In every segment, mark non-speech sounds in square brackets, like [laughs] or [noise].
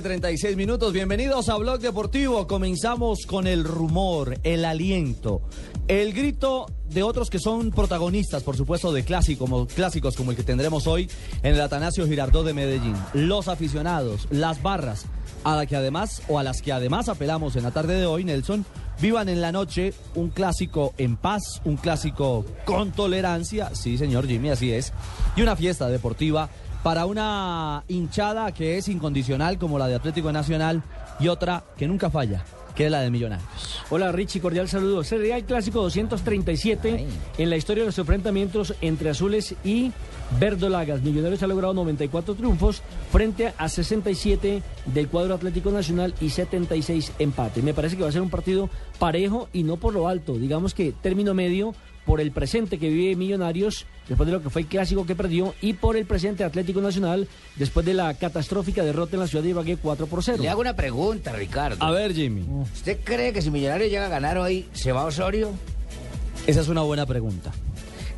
Tarde, 36 minutos. Bienvenidos a Blog Deportivo. Comenzamos con el rumor, el aliento, el grito de otros que son protagonistas, por supuesto, de como, clásicos como el que tendremos hoy en el Atanasio Girardot de Medellín. Los aficionados, las barras, a la que además, o a las que además apelamos en la tarde de hoy, Nelson, vivan en la noche un clásico en paz, un clásico con tolerancia, sí señor Jimmy, así es, y una fiesta deportiva para una hinchada que es incondicional como la de Atlético Nacional y otra que nunca falla, que es la de Millonarios. Hola Richie, cordial saludo. Sería el clásico 237 en la historia de los enfrentamientos entre azules y verdolagas. Millonarios ha logrado 94 triunfos frente a 67 del cuadro Atlético Nacional y 76 empate. Me parece que va a ser un partido parejo y no por lo alto. Digamos que término medio por el presente que vive Millonarios después de lo que fue el clásico que perdió y por el presente Atlético Nacional después de la catastrófica derrota en la ciudad de Ibagué 4 por 0. Le hago una pregunta, Ricardo. A ver, Jimmy. ¿Usted cree que si Millonarios llega a ganar hoy, se va a Osorio? Esa es una buena pregunta.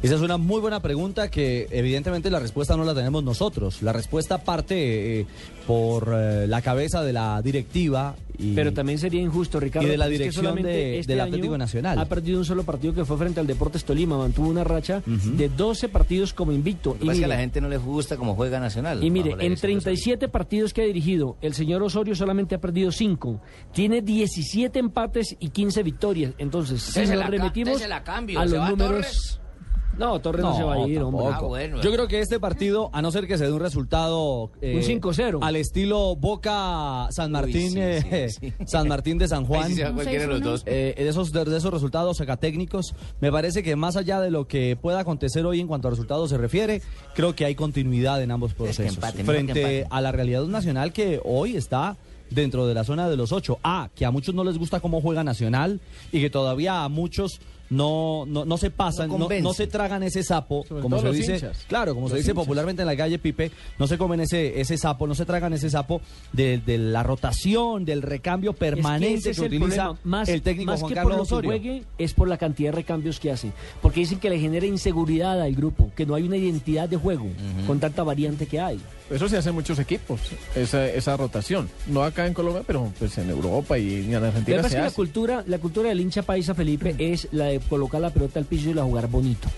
Esa es una muy buena pregunta que evidentemente la respuesta no la tenemos nosotros. La respuesta parte eh, por eh, la cabeza de la directiva. Y, Pero también sería injusto, Ricardo. y de la es que dirección de- este del año Atlético Nacional. Ha perdido un solo partido que fue frente al Deportes Tolima. Mantuvo una racha de 12 partidos como invicto. Lo que pasa es que a mire, la gente no le gusta como juega Nacional. Y mire, en dirección de Osorio. 37 partidos que ha dirigido, el señor Osorio solamente ha perdido 5. Tiene 17 empates y 15 victorias. Entonces, si nos cambio, a ¿se los números... Torres? No, Torres no, se va a ir, hombre. Ah, bueno. Yo creo que este partido, a no ser que se dé un resultado eh, Un 5-0. al estilo Boca San Martín, sí, eh, sí, sí. [laughs] San Martín de San Juan. Cualquiera de los dos. eh, de, esos, de, de esos resultados técnicos, me parece que más allá de lo que pueda acontecer hoy en cuanto a resultados se refiere, creo que hay continuidad en ambos procesos. frente a la realidad nacional que hoy está dentro de la zona de los ocho. Ah, que a muchos no les gusta cómo juega Nacional y que todavía a muchos no, no, no se pasan, No no, convence. no se tragan ese sapo, Sobre como se dice, hinchas. claro, como se dice hinchas. popularmente en la calle Pipe, no se comen ese, ese sapo, no se tragan ese sapo de, de la rotación, del recambio Es que permanente que, el utiliza problema. Más, el técnico más Juan que Carlos por lo que juegue, es por la cantidad de recambios que hace. Porque dicen que le genera inseguridad al grupo, que no hay una identidad de juego con tanta variante que hay. Eso se hace en muchos equipos, esa, esa rotación. No acá en Colombia, pero pues en Europa y en Argentina se que la hace. cultura, la cultura del hincha paisa Felipe es la de colocar la pelota al piso y la jugar bonito.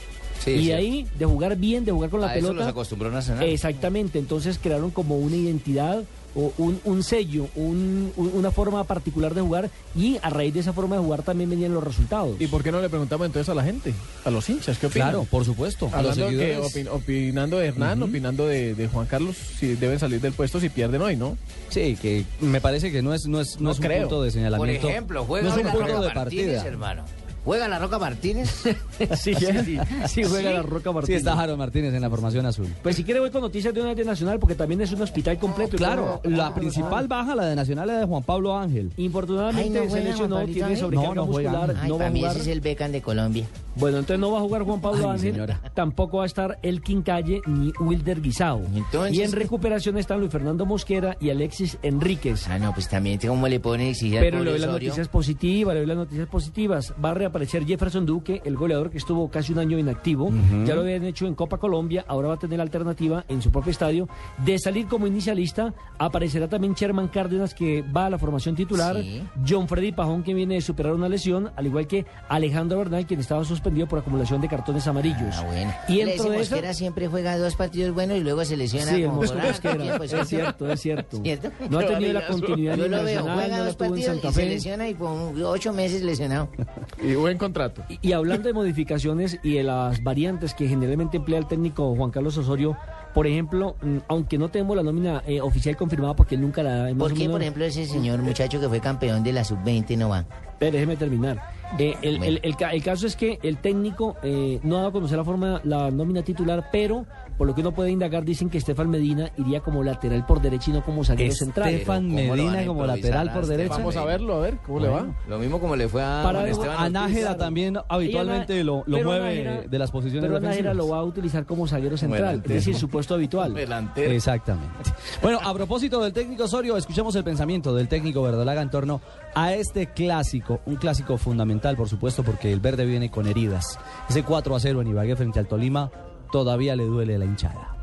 Sí, y sí. ahí de jugar bien, de jugar con la A eso pelota. los acostumbró Nacional. Exactamente, entonces crearon como una identidad un, un sello, un- un- una forma particular de jugar y a raíz de esa forma de jugar también venían los resultados. ¿Y por qué no le preguntamos entonces a la gente, a los hinchas, qué opinan? Claro, por supuesto. A los que opin- opinando de Hernán, opinando de, de Juan Carlos, si deben salir del puesto si pierden hoy, ¿no? Sí, que me parece que no es, no es, no No es un creo. punto de Por señalamiento. ejemplo, juega no es hoy un punto de Martínez, partida. hermano. ¿Juega la Roca Martínez? [laughs] sí, sí, sí juega la Roca Sí, Martínez. está Jaro Martínez en la formación azul. Pues si quiere voy con noticias de una de Nacional porque también es un hospital completo. Claro, la principal baja, la de Nacional, es de Juan Pablo Ángel. Infortunadamente Ay, se lesionó, tiene sobrecarga No, no juega. muscular, Ay, no va para a mí jugar. ese es el Beckham de Colombia. Bueno, entonces no va a jugar Juan Pablo Ay, Ángel, señora. tampoco va a estar Elkin Calle ni Wilder Guisao. Entonces- y en recuperación están Luis Fernando Mosquera y Alexis Enríquez. Ah, no, pues también, ¿cómo le pone al Pero le doy las noticias positivas, le doy las noticias positivas. Va a reaparecer Jefferson Duque, el goleador que estuvo casi un año inactivo. Ya lo habían hecho en Copa Colombia, ahora va a tener la alternativa en su propio estadio de salir como inicialista. Aparecerá también Sherman Cárdenas, que va a la formación titular. Sí. John Freddy Pajón, que viene de superar una lesión, al igual que Alejandro Bernal, quien estaba suspendido por acumulación de cartones amarillos. Ah, bueno. Y dentro de eso... Siempre juega dos partidos buenos y luego se lesiona Sí, como Mosquera, tiempo, es cierto, es cierto. ¿Cierto? No ha tenido la continuidad Yo lo veo, juega no dos partidos Santa y se lesiona y por ocho meses lesionado. [laughs] Y buen contrato. Y, y hablando de modificaciones y de las variantes que generalmente emplea el técnico Juan Carlos Osorio, por ejemplo, aunque no tenemos la nómina eh, oficial confirmada porque nunca la hemos ¿Por qué, por ejemplo, ese señor muchacho que fue campeón de la sub-20 no va? Pero déjeme terminar. Eh, el, Bueno. el- el ca- el caso es que el técnico eh, no ha dado a conocer la forma, la nómina titular, pero por lo que uno puede indagar, dicen que Estefan Medina iría como lateral por derecha y no como zaguero central. Estefan ¿cómo lo van Medina como lateral por derecha. Vamos a verlo, a ver cómo le va. Lo mismo como le fue a Para Esteban A. Nájera también habitualmente lo, lo mueve Nájera- de las posiciones Pero Nájera lo va a utilizar como zaguero central, es decir, su puesto habitual. [laughs] Delantero. Exactamente. Bueno, a propósito del técnico Osorio, escuchemos el pensamiento del técnico verdolaga en torno a este clásico, un clásico fundamental, por supuesto, porque el verde viene con heridas. Ese 4 a 0 en Ibagué frente al Tolima todavía le duele la hinchada.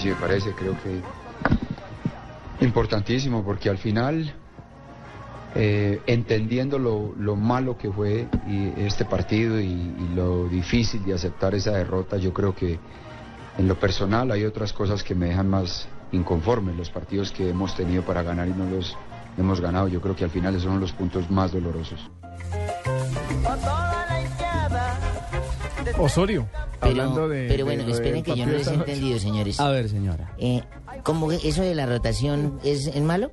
Sí, me parece, creo que importantísimo porque al final, eh, entendiendo lo, lo malo que fue y este partido y, y lo difícil de aceptar esa derrota, yo creo que en lo personal hay otras cosas que me dejan más inconforme, los partidos que hemos tenido para ganar y no los hemos ganado, yo creo que al final esos son los puntos más dolorosos. Osorio. Pero, hablando de. pero bueno, de esperen que yo no les he entendido, señores. A ver, señora. Eh, ¿Cómo que eso de la rotación es, es malo?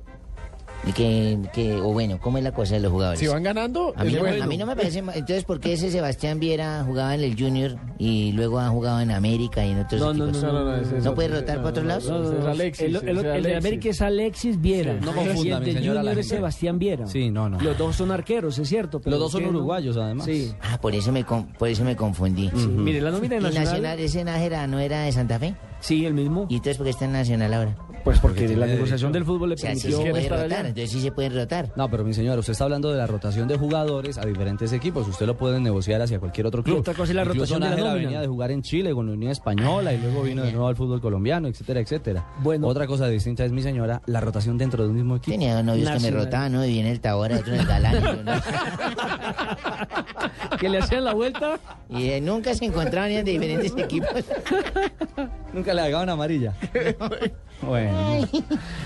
¿Y que, que, o bueno, ¿cómo es la cosa de los jugadores? Si van ganando, A mí, es no, bueno. a mí no me parece. Entonces, ¿por qué ese Sebastián Viera jugaba en el Junior y luego ha jugado en América y en otros No, no, equipos? no, no, no, ¿No puede rotar para otros lados? No, no, es no, Alexis, el, de. América es Alexis Viera. No y confunda, el mi señora, Junior es. Sebastián Viera. Sí, no, no. Los dos son arqueros, es cierto. pero Los dos son ¿qué no? uruguayos, además. Sí. Ah, por eso me, con- por eso me confundí. Mire, la nómina ¿Y de Nacional... Nacional, ese Nájera no era de Santa Fe? Sí, el mismo. ¿Y entonces por qué está en Nacional ahora? Pues porque, Porque la negociación del fútbol le O sea, sí permitió... se puede rotar, allá. entonces sí se puede rotar. No, pero mi señora, usted está hablando de la rotación de jugadores a diferentes equipos. Usted lo puede negociar hacia cualquier otro club. otra cosa es la Incluso rotación de la nómina. venía de jugar en Chile con la Unión Española y luego vino de nuevo al fútbol colombiano, etcétera, etcétera. Bueno. Otra cosa distinta es, mi señora, la rotación dentro de un mismo equipo. Tenía novios que me Nacional. rotaban, ¿no? Y viene el Tabora, otro en el Galán. ¿no? [laughs] que le hacían la vuelta. Y eh, nunca se encontraban ni de diferentes equipos. Nunca le hagan amarilla. [laughs] bueno.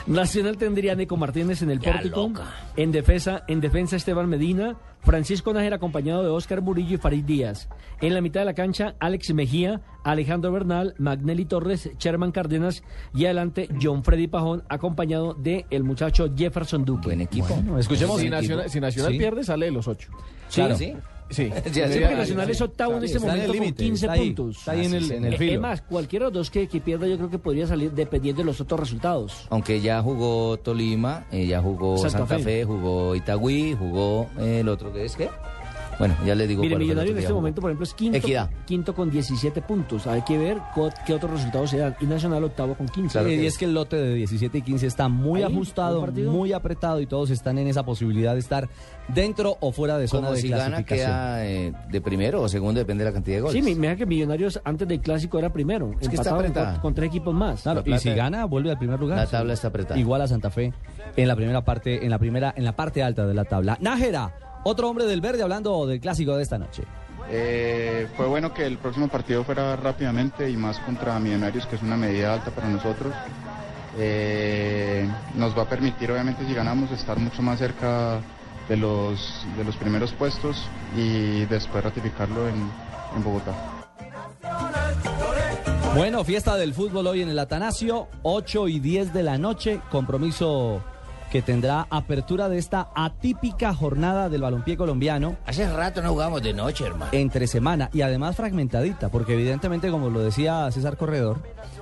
Nacional tendría a Nico Martínez en el Ya pórtico. loca. En defensa, en defensa Esteban Medina, Francisco Nájera acompañado de Óscar Murillo y Farid Díaz. En la mitad de la cancha, Alex Mejía, Alejandro Bernal, Magnelli Torres, Sherman Cárdenas y adelante John Freddy Pajón acompañado de el muchacho Jefferson Duque. Buen equipo. Bueno, escuchemos. Si Nacional, si Nacional Sí. pierde, sale de los ocho. Claro. ¿Sí? [laughs] Sí. Sí, porque Nacional es octavo en este momento con límite, 15 está ahí, puntos. está ahí en el- en el filo. Es más, cualquiera de los dos que, que pierda yo creo que podría salir dependiendo de los otros resultados. Aunque ya jugó Tolima, eh, ya jugó Santa. Fe. jugó Itagüí, jugó eh, el otro que es qué. Bueno, ya le digo Mire, cuál fue el Millonario otro en este momento, por ejemplo, es quinto, Equidad. quinto con 17 puntos. Hay que ver qué otros resultados se dan. Y Nacional octavo con 15. Claro Sí, que y es que el lote de 17 y 15 está muy Ahí, ajustado, muy apretado y todos están en esa posibilidad de estar dentro o fuera de zona Como de si gana clasificación. queda eh, de primero o segundo, depende de la cantidad de goles. Sí, mi- mira que Millonarios antes del clásico era primero. Es que está con, apretada. cuatro- con tres equipos más. Claro, La y si gana vuelve al primer lugar. La tabla está apretada. Igual a Santa Fe en la primera parte, en la primera, en la parte alta de la tabla. Nájera, otro hombre del verde hablando del clásico de esta noche. Eh, fue bueno que el próximo partido fuera rápidamente y más contra Millonarios, que es una medida alta para nosotros. Eh, nos va a permitir, obviamente, si ganamos, estar mucho más cerca de los, de los primeros puestos y después ratificarlo en, en Bogotá. Bueno, fiesta del fútbol hoy en el Atanasio, 8 y 10 de la noche, compromiso que tendrá apertura de esta atípica jornada del balompié colombiano Hace rato no jugamos de noche, hermano. entre semana y además fragmentadita, porque evidentemente, como lo decía César Corredor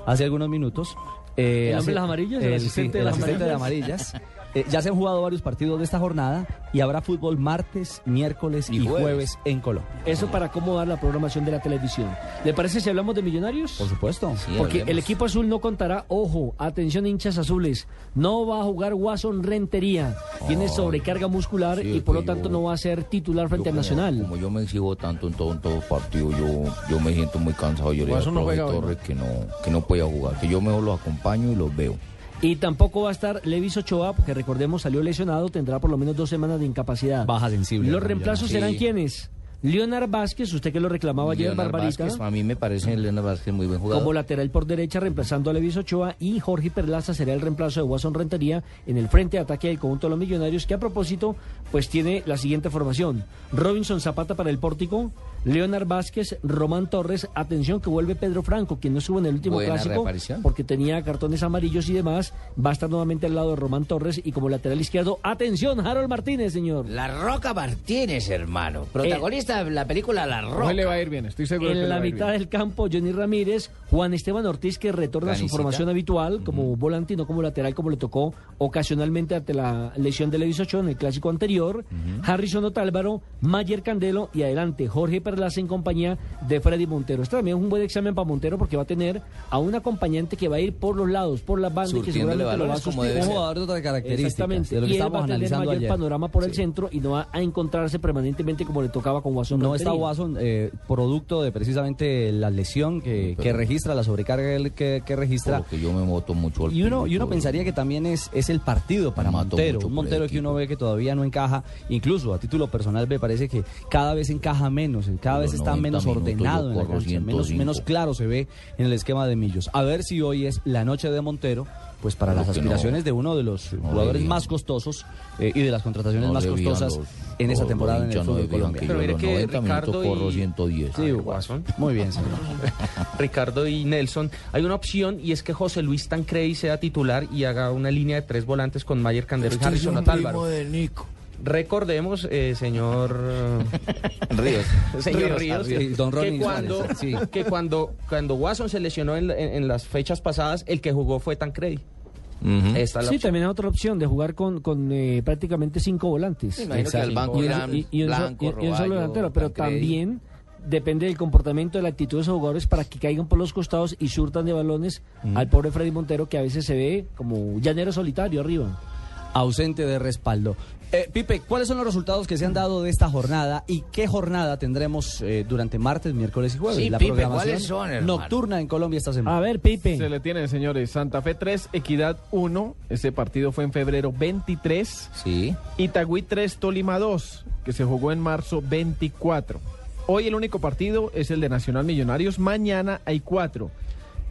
hace algunos minutos, eh, ¿El hombre hace- de las amarillas? ¿El el, asistente sí, de el las asistente de amarillas. Eh, ya se han jugado varios partidos de esta jornada y habrá fútbol martes, miércoles y, Y jueves. jueves. en Colombia. Eso para acomodar la programación de la televisión. ¿Le parece si hablamos de millonarios? Por supuesto. Sí, Porque hablemos. el equipo azul no contará, ojo, atención hinchas azules, no va a jugar Watson Rentería, tiene sobrecarga muscular sí, y por lo tanto yo- no va a ser titular frente al Nacional. Como yo me exijo tanto en todo, en todo partido, yo, yo me siento muy cansado. Yo le digo no hoy, Torres que no, que no podía jugar, que yo mejor los acompaño y los veo. Y tampoco va a estar Levis Ochoa, que recordemos salió lesionado, tendrá por lo menos dos semanas de incapacidad. Baja sensible. Los reemplazos Sí. serán quiénes? Leonard Vázquez, usted que lo reclamaba ayer, Leonard Barbarita. Vázquez, a mí me parece Leonard Vázquez muy buen jugador. Como lateral por derecha, reemplazando a Levis Ochoa y Jorge Perlaza será el reemplazo de Watson Rentería en el frente de ataque del conjunto de los millonarios, que a propósito, pues tiene la siguiente formación: Robinson Zapata para el pórtico, Leonard Vázquez, Román Torres, atención que vuelve Pedro Franco, quien no estuvo en el último Buena clásico porque tenía cartones amarillos y demás, va a estar nuevamente al lado de Román Torres y como lateral izquierdo, atención, Harold Martínez, señor. La Roca Martínez, hermano. Protagonista de la película La Hoy le va Roca. a ir bien, estoy seguro que En le la va a ir mitad bien. del campo, Johnny Ramírez, Juan Esteban Ortiz, que retorna a su formación habitual como volante y no como lateral, como le tocó ocasionalmente ante la lesión de Levis Ochoa en el clásico anterior. Harrison Otálvaro, Mayer Candelo y adelante Jorge Perlaza en compañía de Freddy Montero. Esto también es un buen examen para Montero porque va a tener a un acompañante que va a ir por los lados, por las bandas y que seguramente lo va a como debe ser. jugador de otras características. Exactamente. De lo que y él va estábamos a tener analizando mayor ayer. panorama por el centro y no va a encontrarse permanentemente como le tocaba con Watson. No está. Watson, eh, producto de precisamente la lesión que, Pero- que registra, la sobrecarga que, registra. Porque yo me moto mucho al Y uno, y uno pensaría que también es, es el partido para Montero. Un Montero que uno ve que todavía no encaja. Incluso a título personal me parece que cada vez encaja menos, cada vez está 90 menos ordenado en la cancha, menos, 105. menos claro se ve en el esquema de Millos. A ver si hoy es la noche de Montero, pues para las aspiraciones no- de uno de los no jugadores debían. más costosos eh, y de las contrataciones No más costosas los- en los temporada en el fútbol colombiano. que Pero yo mire los que 90 minutos Ricardo corro y- 110. Sí, Guasón. Muy bien, señor. [laughs] Ricardo y Nelson, hay una opción y es que José Luis Tancredi sea titular y haga una línea de tres volantes con Mayer Candelo y Harrison de Nico. Recordemos, eh, señor [laughs] Ríos. señor Ríos, Ríos, don que cuando, sí. que cuando, cuando Watson se lesionó en, en- en las fechas pasadas, el que jugó fue Tancredi. Esta es la Sí, opción. también hay otra opción de jugar con, con eh, prácticamente cinco volantes. Exacto. banco y, un- irán y- y un, so- Blanco, y- y un solo delantero, pero Tancredi. también depende del comportamiento, de la actitud de esos jugadores para que caigan por los costados y surtan de balones al pobre Freddy Montero que a veces se ve como llanero solitario arriba. ausente de respaldo. Eh, Pipe, ¿cuáles son los resultados que se han dado de esta jornada y qué jornada tendremos eh, durante martes, miércoles y jueves? Sí, la Pipe, programación ¿cuáles son, hermano? nocturna en Colombia esta semana. A ver, Pipe. Se le tiene, señores. Santa Fe 3, Equidad 1. Ese partido fue en febrero 23. Sí. Itagüí 3, Tolima 2, que se jugó en marzo 24. Hoy el único partido es el de Nacional Millonarios. Mañana hay cuatro,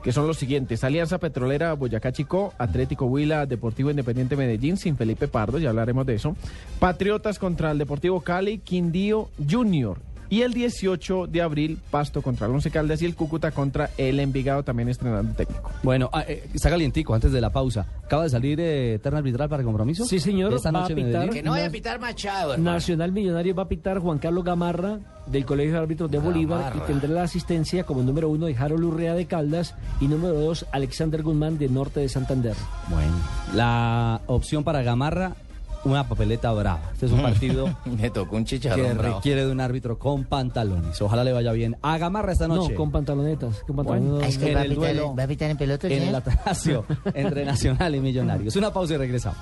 que son los siguientes. Alianza Petrolera Boyacá Chico, Atlético Huila, Deportivo Independiente Medellín, sin Felipe Pardo, ya hablaremos de eso. Patriotas contra el Deportivo Cali, Quindío Junior. Y el 18 de abril, Pasto contra el Once Caldas y el Cúcuta contra el Envigado, también estrenando técnico. Bueno, ah, eh, está calientico antes de la pausa. Acaba de salir eh, terna arbitral para el compromiso. Sí, señor, Esta va noche a pitar. Que no vaya a pitar Machado, hermano. Nacional Millonario va a pitar Juan Carlos Gamarra del Colegio de Árbitros de Bolívar Gamarra. y tendrá la asistencia como número uno de Harold Urrea de Caldas y número dos Alexander Guzmán de Norte de Santander. Bueno, la opción para Gamarra, una papeleta brava. Este es un partido [laughs] Me tocó un que chicharrón bravo. requiere de un árbitro con pantalones. Ojalá le vaya bien. A Gamarra esta noche. No, con pantalonetas. Con pantalonetas. Es que en va a, el pitar, duelo. va a pitar en pelota el en el atracio entre Nacional y Millonarios. Una pausa y regresamos.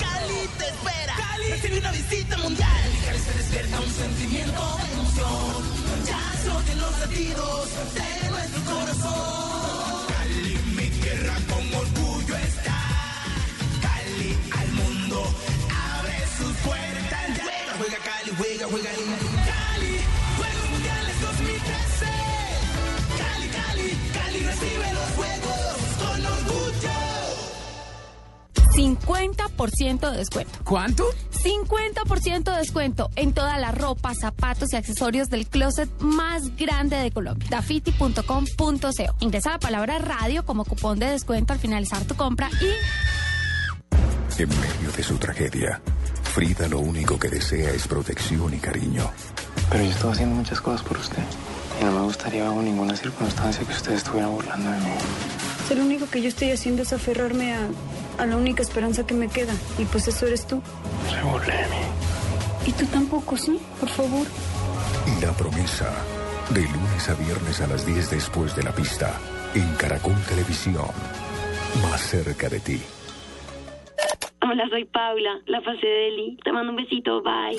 Cali te espera. Cali recibe una visita mundial. Cali se despierta un sentimiento latidos de nuestro corazón. Cali, mi tierra con orgullo está. Cali al mundo abre sus puertas. Juega, juega Cali, juega, juega lindo. Cali, Juegos Mundiales 2013. Cali, Cali, Cali recibe los juegos con orgullo. 50% de descuento. ¿Cuánto? 50% de descuento en toda la ropa, zapatos y accesorios del closet más grande de Colombia. Dafiti.com.co. Ingresa la palabra radio como cupón de descuento al finalizar tu compra y En medio de su tragedia, Frida lo único que desea es protección y cariño. Pero yo estoy haciendo muchas cosas por usted. Y no me gustaría bajo ninguna circunstancia que usted estuviera burlando de mí. Lo único que yo estoy haciendo es aferrarme a, a la única esperanza que me queda. Y pues eso eres tú. Se burle de mí. Y tú tampoco, ¿sí? Por favor. La promesa. De lunes a viernes a las 10 después de la pista. En Caracol Televisión. Más cerca de ti. Hola, soy Paula, la fase de Eli. Te mando un besito, bye.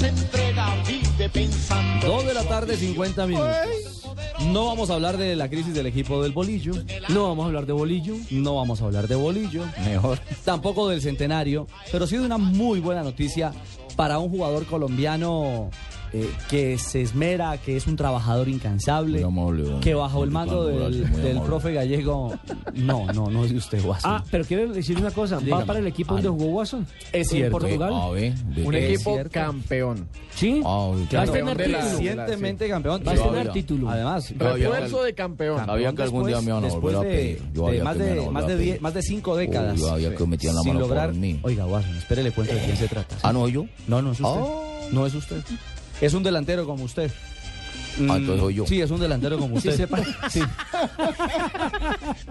Se entrega, vive pensando. Dos de la tarde, 50 minutos. No vamos a hablar de la crisis del equipo del bolillo. No vamos a hablar de bolillo. No vamos a hablar de bolillo. Mejor. Tampoco del centenario. Pero sí de una muy buena noticia para un jugador colombiano eh, que se esmera, que es un trabajador incansable. que bajo el mando del, del profe gallego. No, no, no es de usted, Watson. Ah, pero quiero decir una cosa. ¿Va Dígame. para el equipo donde jugó Watson? Es ¿En cierto. Portugal? A ver, de- Un equipo cierto. campeón. ¿Sí? Ah, Va a Campeón tener de la- título. Recientemente campeón. Va a tener título. Además, Refuerzo de campeón. Sabía que algún día me iban a después volver a pedir. Yo de más que de más de, pedir. diez- más de cinco décadas. Uy, había que metían la sin mano por lograr. mí. Oiga, Watson, espere, le cuento de quién se trata. Ah, no, yo. No, no es usted. Oh. No es usted. Es un delantero como usted. Ah, entonces soy yo. Sí, es un delantero como usted. Sí, sepa. Sí.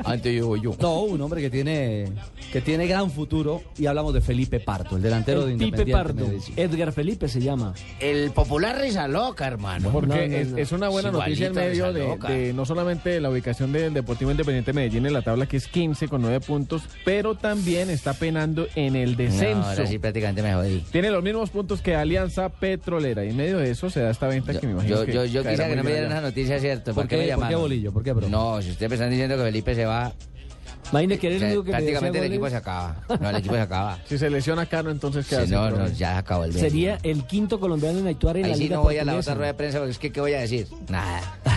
Antes yo soy yo. No, un hombre que tiene que tiene gran futuro y hablamos de Felipe Pardo, el delantero de El Independiente Pardo. Medellín. Edgar Felipe se llama. El popular risa loca, hermano. Porque No, no, es, no. es una buena noticia en medio de, no solamente la ubicación del Deportivo Independiente Medellín en la tabla, que es 15 con 9 puntos, pero también está penando en el No, descenso. ahora sí prácticamente me jodí. Tiene los mismos puntos que Alianza Petrolera. Y en medio de eso se da esta venta que me imagino Yo, que yo, yo quisiera que no me dieran esa noticia, ¿cierto? ¿Por ¿Por qué- me por qué llamaron? bolillo? ¿Por qué, bro? No, si ustedes me están diciendo que Felipe se va, Imagínate que eres o sea, el único que prácticamente el equipo se acaba. No, el equipo se acaba. [laughs] Si se lesiona Cano, entonces ¿qué Si hace? no, no, ya se acabó el Sería el quinto colombiano en actuar en Ahí la sí Liga no voy a la otra rueda de prensa porque es que, ¿qué voy a decir? Nada. [laughs]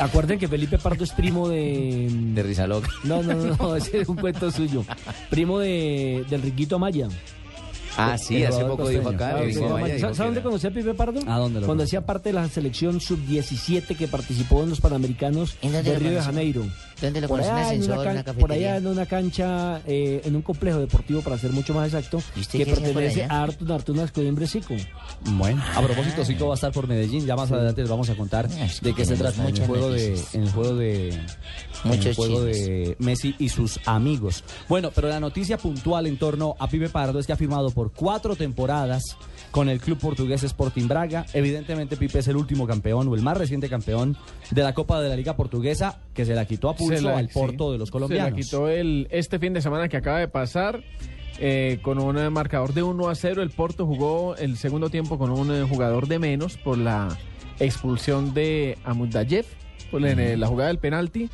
Acuerden que Felipe Pardo es primo de... De risa loca. No, no, no, no, [laughs] ese es un cuento suyo. Primo de, del Riquito Amaya. Ah, sí, El hace poco dijo acá. Ah, dijo, sí, vaya, ¿Sabe dijo sabe dónde conocía a Pipe Pardo? ¿A dónde lo Cuando hacía parte de la selección sub-17 que participó en los Panamericanos ¿En dónde de Río de? Janeiro. ¿Dónde lo Por allá, en una ascensor, can- una por allá en una cancha, eh, en un complejo deportivo, para ser mucho más exacto, ¿Y usted que pertenece a Artun Artunas Codimbre Sico. Bueno, a propósito, Zico va a estar por Medellín. Ya más adelante les vamos a contar Ah, de qué se trata en el juego de, en el juego de, el juego de Messi y sus amigos. Bueno, pero la noticia puntual en torno a Pipe Pardo es que ha firmado por cuatro temporadas con el club portugués Sporting Braga. Evidentemente, Pipe es el último campeón o el más reciente campeón de la Copa de la Liga Portuguesa que se la quitó a Se pulso la- al Porto sí. de los Se colombianos. la quitó el, este fin de semana que acaba de pasar. eh, con un eh, marcador de 1 a 0, el Porto jugó el segundo tiempo con un eh, jugador de menos por la expulsión de Amudayev, por la, en, la jugada del penalti.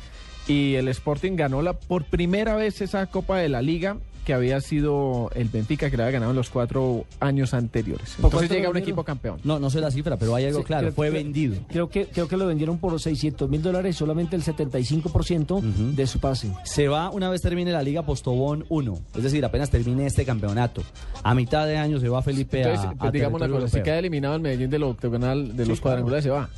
Y el Sporting ganó la, por primera vez esa Copa de la Liga que había sido el Benfica que la había ganado en los cuatro años anteriores. ¿Por Entonces llega lo un equipo campeón. No, no sé la cifra, pero hay algo Sí, claro. creo- fue creo- vendido. Creo que, creo que lo vendieron por 600 mil dólares, solamente el 75% de su pase. Se va una vez termine la Liga Postobón 1, es decir, apenas termine este campeonato. A mitad de año se va Felipe Entonces, a, pues, a digamos una cosa, si queda eliminado el Medellín del octogonal de Sí, los claro. cuadrangulares se va.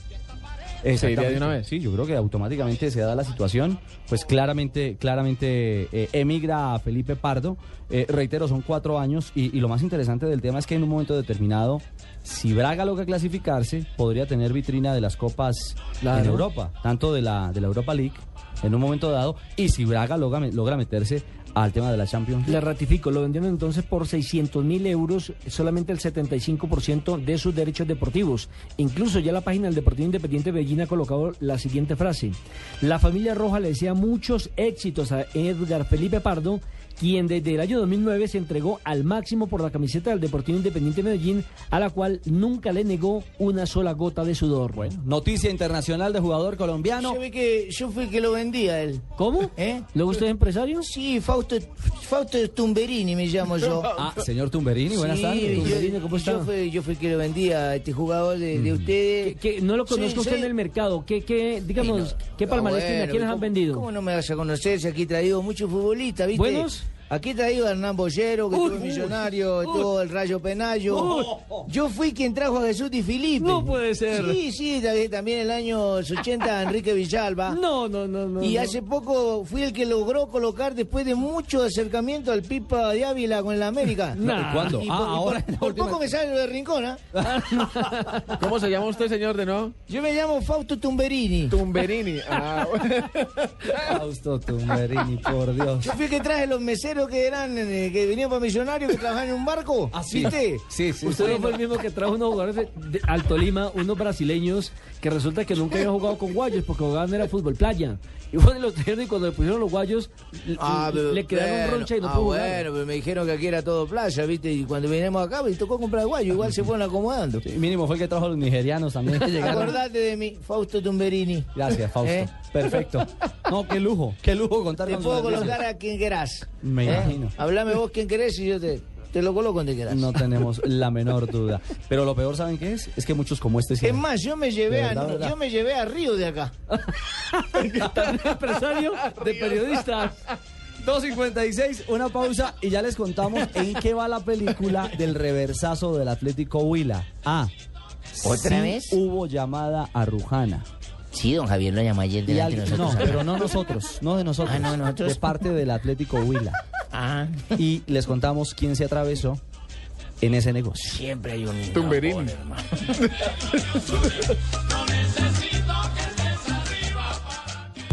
Se iría de una vez. Sí, yo creo que automáticamente se da la situación, pues claramente, claramente eh, emigra a Felipe Pardo. Eh, reitero, son cuatro años y, y lo más interesante del tema es que en un momento determinado, si Braga logra clasificarse, podría tener vitrina de las copas Claro. en Europa, tanto de la, de la Europa League en un momento dado, y si Braga logra, logra meterse al tema de la Champions. Le ratifico, lo vendieron entonces por 600 mil euros, solamente el 75% de sus derechos deportivos. Incluso ya la página del Deportivo Independiente de Medellín ha colocado la siguiente frase. La familia Roja le desea muchos éxitos a Edgar Felipe Pardo, quien desde el año 2009 se entregó al máximo por la camiseta del Deportivo Independiente Medellín, a la cual nunca le negó una sola gota de sudor. Bueno, Noticia internacional de jugador colombiano. Yo, vi que, yo fui el que lo vendía a él. ¿Cómo? ¿Eh? ¿Luego usted es empresario? Sí, Fausto, Fausto Tumberini me llamo yo. [laughs] Ah, señor Tumberini, buenas Sí, tardes. yo- Tumberini, ¿cómo está? Yo fui, yo fui el que lo vendía a este jugador de, de ustedes. Que no lo conozco Sí, usted sí. en el mercado. ¿Qué, qué, digamos, qué Ah, palmarés tiene? ¿A bueno, quiénes han ¿cómo- vendido? ¿Cómo no me vas a conocer si aquí he traído muchos futbolistas, viste? ¿Buenos? Aquí traído a Hernán Bollero, que Uy, estuvo uy, millonario, uy. estuvo el Rayo Penayo. Uy. Yo fui quien trajo a Jesús Di Filipe. No puede ser. Sí, sí, también- también en el año 80 a [laughs] Enrique Villalba. No, no, no, no. Y no. hace poco fui el que logró colocar, después de mucho acercamiento al Pipa de Ávila con la América. [laughs] Nah. ¿Cuándo? Y Ah, por, ahora por- por última- poco me sale lo de Rincón, ¿ah? [laughs] ¿Cómo se llama usted, señor, de nuevo? Yo me llamo Fausto Tumberini. Tumberini. Ah, bueno. Fausto Tumberini, por Dios. Yo fui el que traje los meseros que eran, eh, que venían para millonarios, que trabajaban en un barco. [laughs] Ah, sí. ¿Viste? Sí, sí. Usted sí. no fue el mismo que trajo unos jugadores de, de al Tolima, unos brasileños que resulta que nunca habían jugado con guayos porque jugaban era fútbol playa. Y bueno, los trajeron y cuando le pusieron los guayos le- Ah, pero- le quedaron bueno, roncha y no ah, pudo jugar. bueno, pero me dijeron que aquí era todo playa, ¿viste? Y cuando vinimos acá, me tocó comprar guayo, igual se fueron acomodando. Sí, mínimo fue el que trajo a los nigerianos también que llegaron. Acordate de mí, Fausto Tumberini. Gracias, Fausto. ¿Eh? Perfecto. No, qué lujo, qué lujo contar Te puedo colocar a quien querás. Me ¿Eh? imagino. Hablame vos quién querés y yo te, te lo coloco donde quieras. No tenemos [laughs] la menor duda. Pero lo peor, ¿saben qué es? Es que muchos como este sí. Es más, yo me llevé a verdad, yo me llevé a Río de acá. [laughs] Empresario [laughs] de periodistas. 2.56, una pausa y ya les contamos en qué va la película del reversazo del Atlético Huila. Ah, ¿Otra sí vez? Hubo llamada a Rujana. Sí, don Javier lo llamó ayer Y delante de alguien- no, nosotros. pero no nosotros, no de nosotros, Ah, no, nosotros. de parte del Atlético Huila. Ajá. [laughs] Y les contamos quién se atravesó en ese negocio. Siempre hay un Tumberini.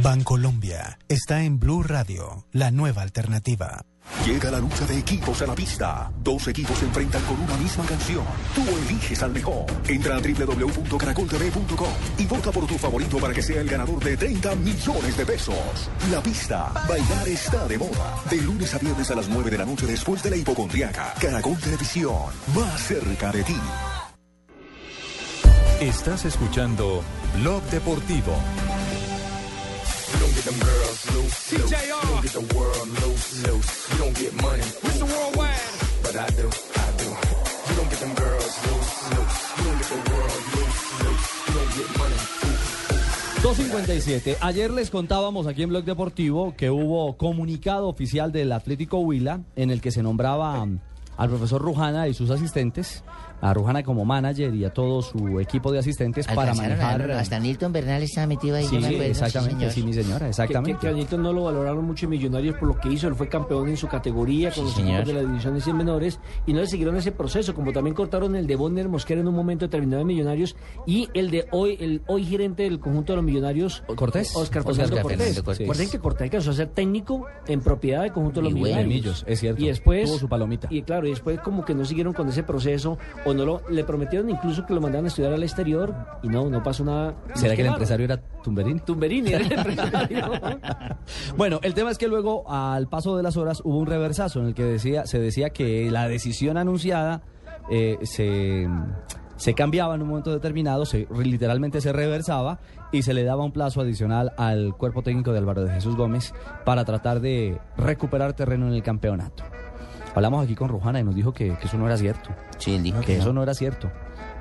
Bancolombia está en Blue Radio, la nueva alternativa. Llega la lucha de equipos a la pista. Dos equipos se enfrentan con una misma canción. Tú eliges al mejor. Entra a www.caracoltv.com y vota por tu favorito para que sea el ganador de 30 millones de pesos. La pista. Bailar está de moda. De lunes a viernes a las 9 de la noche después de la hipocondriaca. Caracol Televisión. Más cerca de ti. Estás escuchando Blog Deportivo. Mr. Worldwide. But I do, I do. You don't get them girls loose, loose. You don't get the world loose, loose. You don't get money. 257. Ayer les contábamos aquí en Blog Deportivo que hubo comunicado oficial del Atlético Huila en el que se nombraba um, al profesor Rujana y sus asistentes, a Rujana como manager y a todo su equipo de asistentes para a manejar. Hasta Nilton Bernal estaba metido ahí. Sí, me acuerdo, exactamente, señor. sí, mi señora, exactamente. Que, que, que a Nilton no lo valoraron mucho en Millonarios por lo que hizo. Él fue campeón en su categoría con los señor. equipos de las divisiones y menores y no le siguieron ese proceso. Como también cortaron el de Bonner Mosquera en un momento determinado en Millonarios y el de hoy, el hoy gerente del conjunto de los Millonarios, Cortés. Oscar Oscar Fernando Cortés. Cortés. Recuerden que Cortés alcanzó a ser técnico en propiedad del conjunto de los Millonarios. Millos, es cierto. Y después Tuvo su palomita. Y claro, y después como que no siguieron con ese proceso o no lo le prometieron incluso que lo mandaran a estudiar al exterior y no, no pasó nada. ¿Será que el empresario era Tumberini? Tumberini era el [laughs] empresario. Bueno, el tema es que luego, al paso de las horas, hubo un reversazo en el que decía, se decía que la decisión anunciada eh, se, se cambiaba en un momento determinado, se, literalmente se reversaba y se le daba un plazo adicional al cuerpo técnico de Álvaro de Jesús Gómez para tratar de recuperar terreno en el campeonato. Hablamos aquí con Rujana y nos dijo que, que eso no era cierto. Sí, él dijo que que eso no. no era cierto.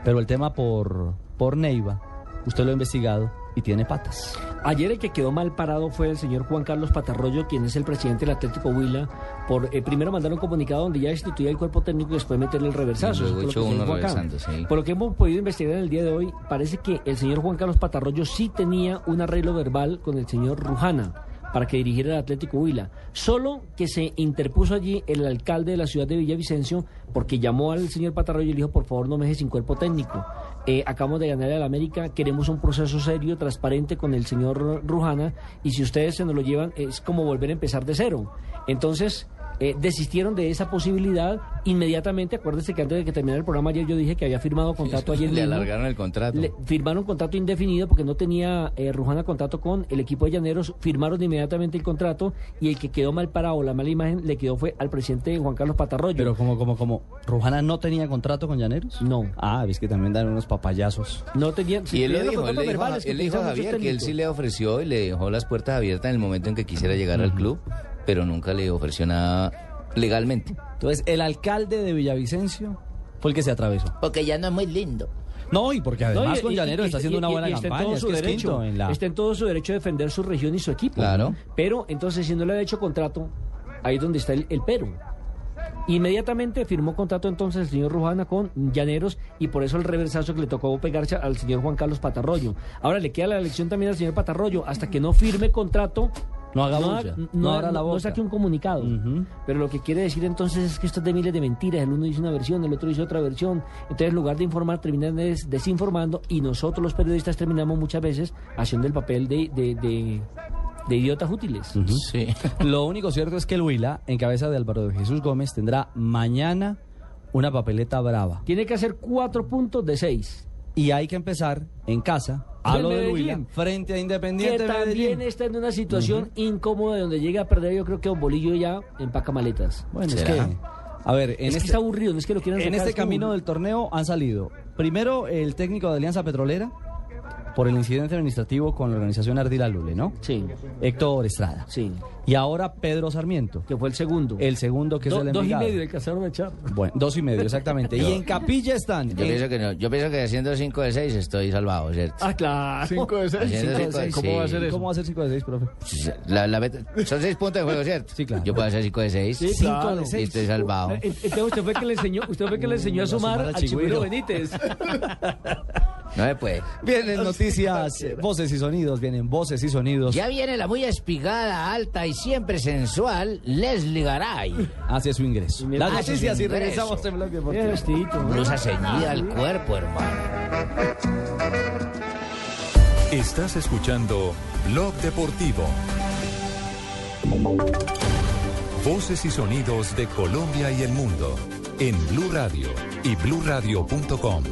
Pero el tema por, por Neiva, usted lo ha investigado y tiene patas. Ayer el que quedó mal parado fue el señor Juan Carlos Patarroyo, quien es el presidente del Atlético Huila. Por, eh, primero mandaron un comunicado donde ya instituía el cuerpo técnico y después meterle el reversazo. Uno reversando, sí. Por lo que hemos podido investigar en el día de hoy, parece que el señor Juan Carlos Patarroyo sí tenía un arreglo verbal con el señor Rujana para que dirigiera el Atlético Huila. Solo que se interpuso allí el alcalde de la ciudad de Villavicencio porque llamó al señor Patarroyo y le dijo, por favor, no me deje sin cuerpo técnico. Eh, acabamos de ganar al América, queremos un proceso serio, transparente con el señor Rujana y si ustedes se nos lo llevan es como volver a empezar de cero. Entonces, eh, desistieron de esa posibilidad inmediatamente. Acuérdense que antes de que terminara el programa ayer yo dije que había firmado contrato ayer Le mismo. alargaron el contrato. Le- firmaron contrato indefinido porque no tenía eh, Rujana contrato con el equipo de Llaneros. Firmaron inmediatamente el contrato y el que quedó mal parado, la mala imagen, le quedó fue al presidente Juan Carlos Patarroyo. Pero como, como, como, ¿Rujana no tenía contrato con Llaneros? No. Ah, es que también dan unos papayazos. No tenía... Y él lo dijo, él le dijo, a- él le dijo a Javier que él sí le ofreció y le dejó las puertas abiertas en el momento en que quisiera llegar al club, pero nunca le ofreció nada legalmente. Entonces, el alcalde de Villavicencio fue el que se atravesó. Porque ya no es muy lindo. No, y porque además No, y- con y- Llanero y- está haciendo y- una buena y está en campaña. todo es su que derecho, en la... Está en todo su derecho de defender su región y su equipo. Claro. Pero entonces, si no le ha hecho contrato, ahí es donde está el, el pero. Inmediatamente firmó contrato entonces el señor Rujana con Llaneros y por eso el reversazo que le tocó pegarse al señor Juan Carlos Patarroyo. Ahora le queda la elección también al señor Patarroyo. Hasta que no firme contrato, No haga no, bulla, no abra la no boca. saque un comunicado. Pero lo que quiere decir entonces es que esto es de miles de mentiras. El uno dice una versión, el otro dice otra versión. Entonces, en lugar de informar, terminan des- desinformando y nosotros los periodistas terminamos muchas veces haciendo el papel de, de, de- de idiotas útiles. Sí. [laughs] Lo único cierto es que el Huila, en cabeza de Álvaro de Jesús Gómez, tendrá mañana una papeleta brava. Tiene que hacer cuatro puntos de seis. Y hay que empezar en casa, a Del lo del Medellín. Huila, frente a Que Independiente también Medellín. está en una situación incómoda donde llega a perder. Yo creo que Don Bolillo ya empaca maletas. Bueno, es que, a ver, en es que este, está aburrido, no es que lo quieran en sacar, este es que camino aburrido. del torneo han salido, primero, el técnico de Alianza Petrolera, por el incidente administrativo con la organización Ardila Lule, ¿no? Sí. Héctor Estrada. Sí. Y ahora Pedro Sarmiento. Que fue el segundo. El segundo que Do- es el dos y medio alcanzaron a echar. Bueno, dos y medio, exactamente. [laughs] y en Capilla están. Yo en- pienso que no. Yo pienso que haciendo 5 de 6 estoy salvado, ¿cierto? Ah, claro. Cinco de seis. Cinco cinco seis. ¿Cómo seis. va a ser eso? ¿Cómo va a ser 5 de 6, profe? La- la meta- son 6 puntos de juego, ¿cierto? Sí, claro. Yo puedo hacer 5 de 6. Sí, Cinco claro. de Y seis. estoy salvado. Eh, Entonces usted fue que le enseñó, usted fue que le enseñó a a sumar Chigüiro Chigüiro. Benítez. [laughs] No me puede. Vienen [laughs] noticias, eh, voces y sonidos, vienen voces y sonidos. Ya viene la muy espigada, alta y siempre sensual Leslie Garay. Hacia su ingreso. Las noticias y regresamos en Bloque Deportivo. Blusa ceñida al cuerpo, hermano. Estás escuchando Blog Deportivo. Voces y sonidos de Colombia y el mundo en Blue Radio y bluradio.com.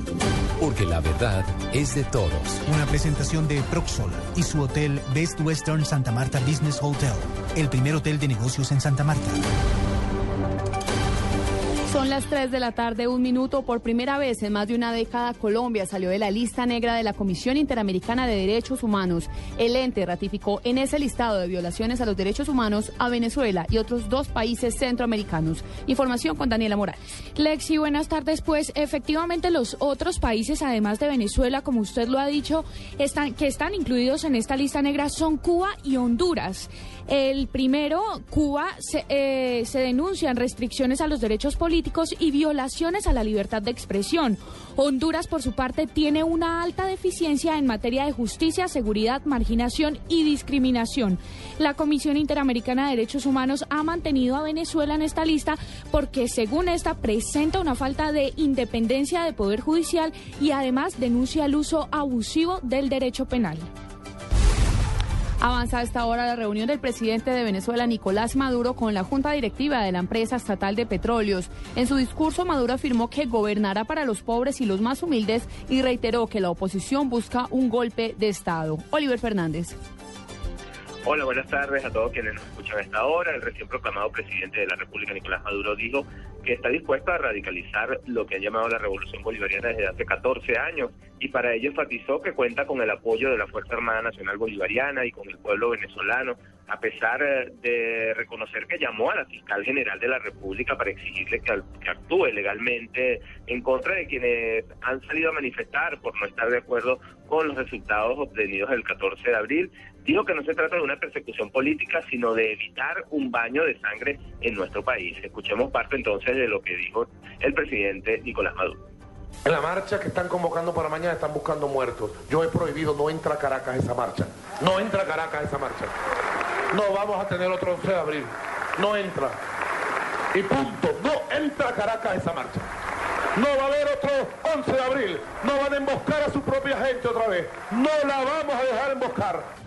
Porque la verdad es de todos. Una presentación de Proxol y su hotel Best Western Santa Marta Business Hotel, el primer hotel de negocios en Santa Marta. Son las 3 de la tarde, un minuto. Por primera vez en más de una década, Colombia salió de la lista negra de la Comisión Interamericana de Derechos Humanos. El ente ratificó en ese listado de violaciones a los derechos humanos a Venezuela y otros dos países centroamericanos. Información con Daniela Morales. Lexi, buenas tardes. Pues efectivamente los otros países, además de Venezuela, como usted lo ha dicho, están, que están incluidos en esta lista negra son Cuba y Honduras. El primero, Cuba, se, eh, se denuncian restricciones a los derechos políticos y violaciones a la libertad de expresión. Honduras, por su parte, tiene una alta deficiencia en materia de justicia, seguridad, marginación y discriminación. La Comisión Interamericana de Derechos Humanos ha mantenido a Venezuela en esta lista porque, según esta, presenta una falta de independencia de poder judicial y además denuncia el uso abusivo del derecho penal. Avanza a esta hora la reunión del presidente de Venezuela, Nicolás Maduro, con la Junta Directiva de la empresa estatal de petróleos. En su discurso, Maduro afirmó que gobernará para los pobres y los más humildes y reiteró que la oposición busca un golpe de Estado. Oliver Fernández. Hola, buenas tardes a todos quienes nos escuchan a esta hora. El recién proclamado presidente de la República, Nicolás Maduro, dijo que está dispuesto a radicalizar lo que han llamado la revolución bolivariana desde hace 14 años y para ello enfatizó que cuenta con el apoyo de la Fuerza Armada Nacional Bolivariana y con el pueblo venezolano, a pesar eh, de reconocer que llamó a la fiscal general de la República para exigirle que actúe legalmente en contra de quienes han salido a manifestar por no estar de acuerdo con los resultados obtenidos el 14 de abril. Dijo que no se trata de una persecución política, sino de evitar un baño de sangre en nuestro país. Escuchemos parte entonces de lo que dijo el presidente Nicolás Maduro. En la marcha que están convocando para mañana están buscando muertos. Yo he prohibido, no entra a Caracas esa marcha. No entra a Caracas esa marcha. No vamos a tener otro 11 de abril. No entra. Y punto. No entra Caracas esa marcha. No va a haber otro 11 de abril. No van a emboscar a su propia gente otra vez. No la vamos a dejar emboscar.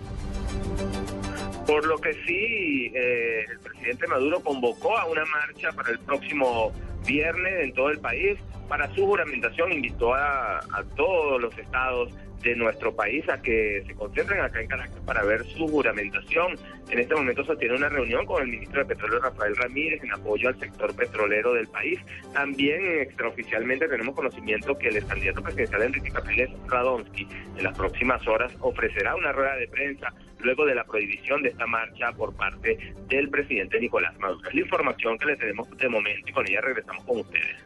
Por lo que sí, eh, el presidente Maduro convocó a una marcha para el próximo viernes en todo el país. Para su juramentación invitó a, a todos los estados de nuestro país a que se concentren acá en Caracas para ver su juramentación. En este momento se tiene una reunión con el ministro de Petróleo Rafael Ramírez en apoyo al sector petrolero del país. También extraoficialmente tenemos conocimiento que el ex candidato presidencial Enrique Capriles Radonsky en las próximas horas ofrecerá una rueda de prensa luego de la prohibición de esta marcha por parte del presidente Nicolás Maduro. Es la información que le tenemos de momento y con ella regresamos con ustedes.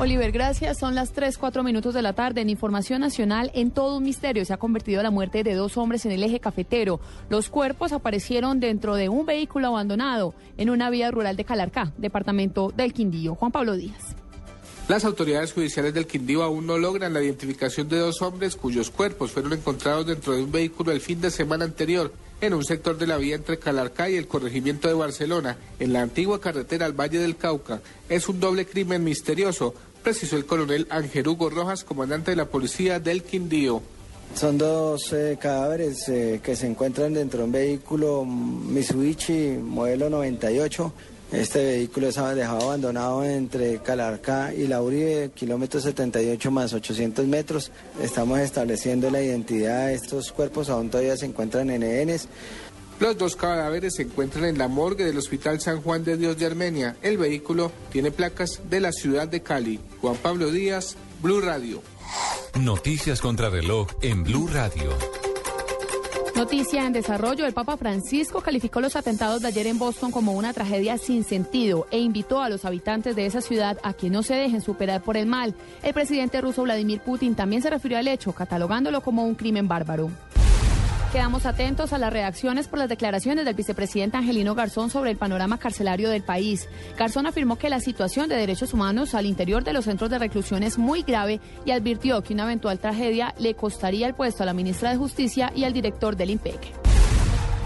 Oliver, gracias. Son las 3, 4 minutos de la tarde. En Información Nacional, en todo un misterio se ha convertido la muerte de dos hombres en el eje cafetero. Los cuerpos aparecieron dentro de un vehículo abandonado en una vía rural de Calarcá, departamento del Quindío. Juan Pablo Díaz. Las autoridades judiciales del Quindío aún no logran la identificación de dos hombres cuyos cuerpos fueron encontrados dentro de un vehículo el fin de semana anterior en un sector de la vía entre Calarcá y el corregimiento de Barcelona, en la antigua carretera al Valle del Cauca. Es un doble crimen misterioso, precisó el coronel Ángel Hugo Rojas, comandante de la policía del Quindío. Son dos eh, cadáveres eh, que se encuentran dentro de un vehículo Mitsubishi modelo 98. Este vehículo estaba dejado abandonado entre Calarcá y La Uribe, kilómetro 78 más 800 metros. Estamos estableciendo la identidad de estos cuerpos, aún todavía se encuentran en ENES. Los dos cadáveres se encuentran en la morgue del Hospital San Juan de Dios de Armenia. El vehículo tiene placas de la ciudad de Cali. Juan Pablo Díaz, Blue Radio. Noticias contra reloj en Blue Radio. Noticia en desarrollo, el Papa Francisco calificó los atentados de ayer en Boston como una tragedia sin sentido e invitó a los habitantes de esa ciudad a que no se dejen superar por el mal. El presidente ruso Vladimir Putin también se refirió al hecho, catalogándolo como un crimen bárbaro. Quedamos atentos a las reacciones por las declaraciones del vicepresidente Angelino Garzón sobre el panorama carcelario del país. Garzón afirmó que la situación de derechos humanos al interior de los centros de reclusión es muy grave y advirtió que una eventual tragedia le costaría el puesto a la ministra de Justicia y al director del IMPEC.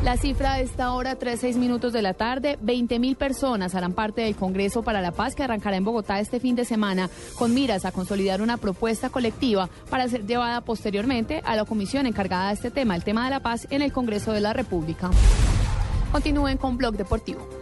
La cifra de esta hora, 3-6 minutos de la tarde, 20 mil personas harán parte del Congreso para la Paz que arrancará en Bogotá este fin de semana con miras a consolidar una propuesta colectiva para ser llevada posteriormente a la comisión encargada de este tema, el tema de la paz en el Congreso de la República. Continúen con Blog Deportivo.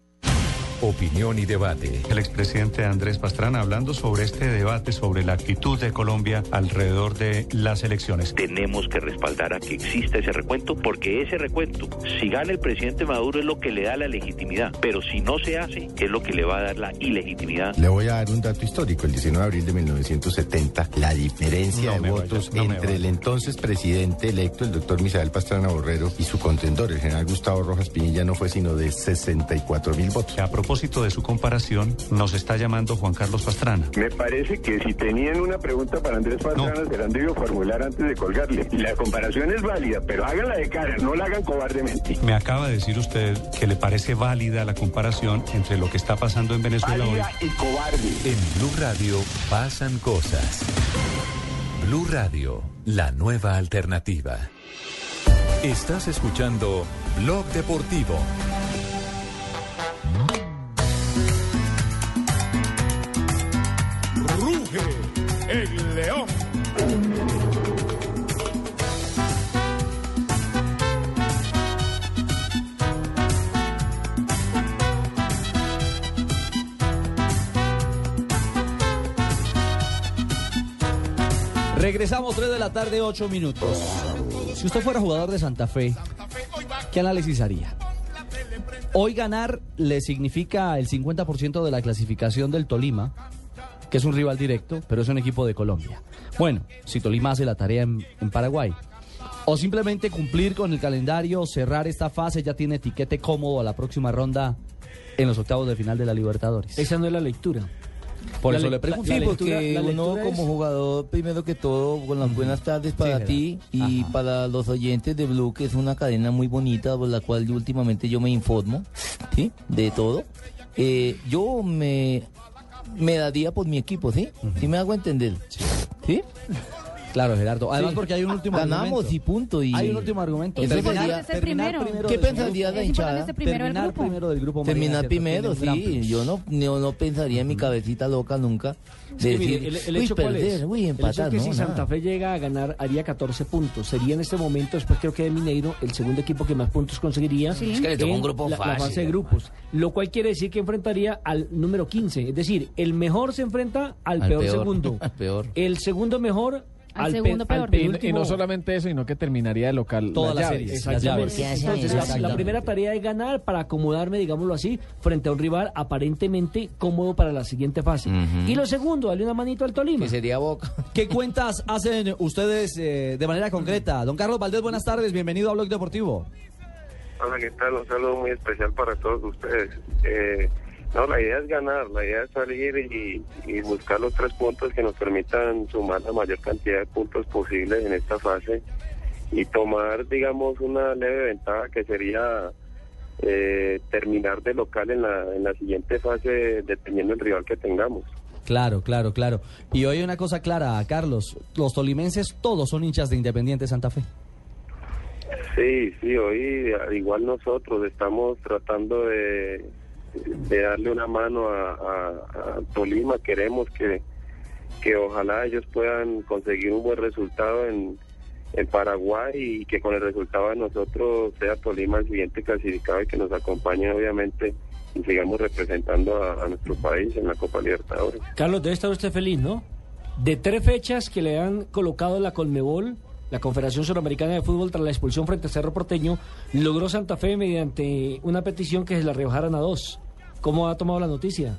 Opinión y debate. El expresidente Andrés Pastrana hablando sobre este debate sobre la actitud de Colombia alrededor de las elecciones. Tenemos que respaldar a que exista ese recuento porque ese recuento, si gana el presidente Maduro es lo que le da la legitimidad, pero si no se hace es lo que le va a dar la ilegitimidad. Le voy a dar un dato histórico. El 19 de abril de 1970, la diferencia No de votos vaya, no me entre el entonces presidente electo, el doctor Misael Pastrana Borrero, y su contendor, el general Gustavo Rojas Pinilla, no fue sino de 64 mil votos. A propósito de su comparación, nos está llamando Juan Carlos Pastrana. Me parece que si tenían una pregunta para Andrés Pastrana, se la han debido formular antes de colgarle. La comparación es válida, pero háganla de cara, no la hagan cobardemente. Me acaba de decir usted que le parece válida la comparación entre lo que está pasando en Venezuela hoy. Válida y cobarde. En Blue Radio pasan cosas. Blue Radio, la nueva alternativa. Estás escuchando Blog Deportivo. Regresamos 3 de la tarde, 8 minutos. Si usted fuera jugador de Santa Fe, ¿qué análisis haría? Hoy ganar le significa el 50% de la clasificación del Tolima, que es un rival directo, pero es un equipo de Colombia. Bueno, si Tolima hace la tarea en, en Paraguay. O simplemente cumplir con el calendario, cerrar esta fase, ya tiene etiquete cómodo a la próxima ronda en los octavos de final de la Libertadores. Esa no es la lectura. Por La eso le- pregunto. Sí, porque la uno como jugador, primero que todo, con las buenas tardes para ti y para los oyentes de Blue, que es una cadena muy bonita por la cual yo últimamente yo me informo, ¿sí? De todo. Eh, yo me, me daría por mi equipo, ¿sí? ¿Sí me hago entender? ¿Sí? Claro, Gerardo. Además, Sí. porque hay un último Ganamos argumento. y punto. Y... Hay un último argumento. Eso Terminar- sería- terminar primero ¿Qué pensaría la hinchada? primero Terminar grupo. primero del grupo, Terminar primero, sí. Yo no, no, no pensaría en mi cabecita loca nunca de decir, el, el uy, hecho cuál es? perder, uy, El hecho es empatar, que no, si nada. Santa Fe llega a ganar, haría 14 puntos. Sería en este momento, después creo que de Mineiro, el segundo equipo que más puntos conseguiría Sí. Es que le tocó un grupo la, la fácil, fase de grupos. Lo cual quiere decir que enfrentaría al número 15. Es decir, el mejor se enfrenta al, Al peor, peor, segundo. [laughs] al peor. El segundo mejor Al al, pe-. Y, no solamente eso, sino que terminaría de local Todas las series, Exactamente. las llaves. ¿Qué hacen Entonces, la- primera tarea es ganar para acomodarme, digámoslo así, frente a un rival aparentemente cómodo para la siguiente fase. Y lo segundo, darle una manito al Tolima. Que sería Boca. [laughs] ¿Qué cuentas hacen ustedes eh, de manera concreta? Don Carlos Valdés, buenas tardes, bienvenido a Blog Deportivo. Hola, ¿qué tal? Un saludo muy especial para todos ustedes. Eh, no, la idea es ganar, la idea es salir y, y buscar los tres puntos que nos permitan sumar la mayor cantidad de puntos posibles en esta fase y tomar, digamos, una leve ventaja que sería eh, terminar de local en la, en la siguiente fase dependiendo del rival que tengamos. Claro, claro, claro. Y hoy una cosa clara, Carlos, los tolimenses todos son hinchas de Independiente Santa Fe. Sí, sí, hoy al igual nosotros estamos tratando de, de darle una mano a, Tolima. Queremos que, que ojalá ellos puedan conseguir un buen resultado en, en Paraguay y que con el resultado de nosotros sea Tolima el siguiente clasificado y que nos acompañe obviamente y sigamos representando a, a nuestro país en la Copa Libertadores. Carlos, debe estar usted feliz, ¿no? De tres fechas que le han colocado la Colmebol, la Confederación Suramericana de Fútbol, tras la expulsión frente a Cerro Porteño, logró Santa Fe mediante una petición que se la rebajaran a dos. ¿Cómo ha tomado la noticia?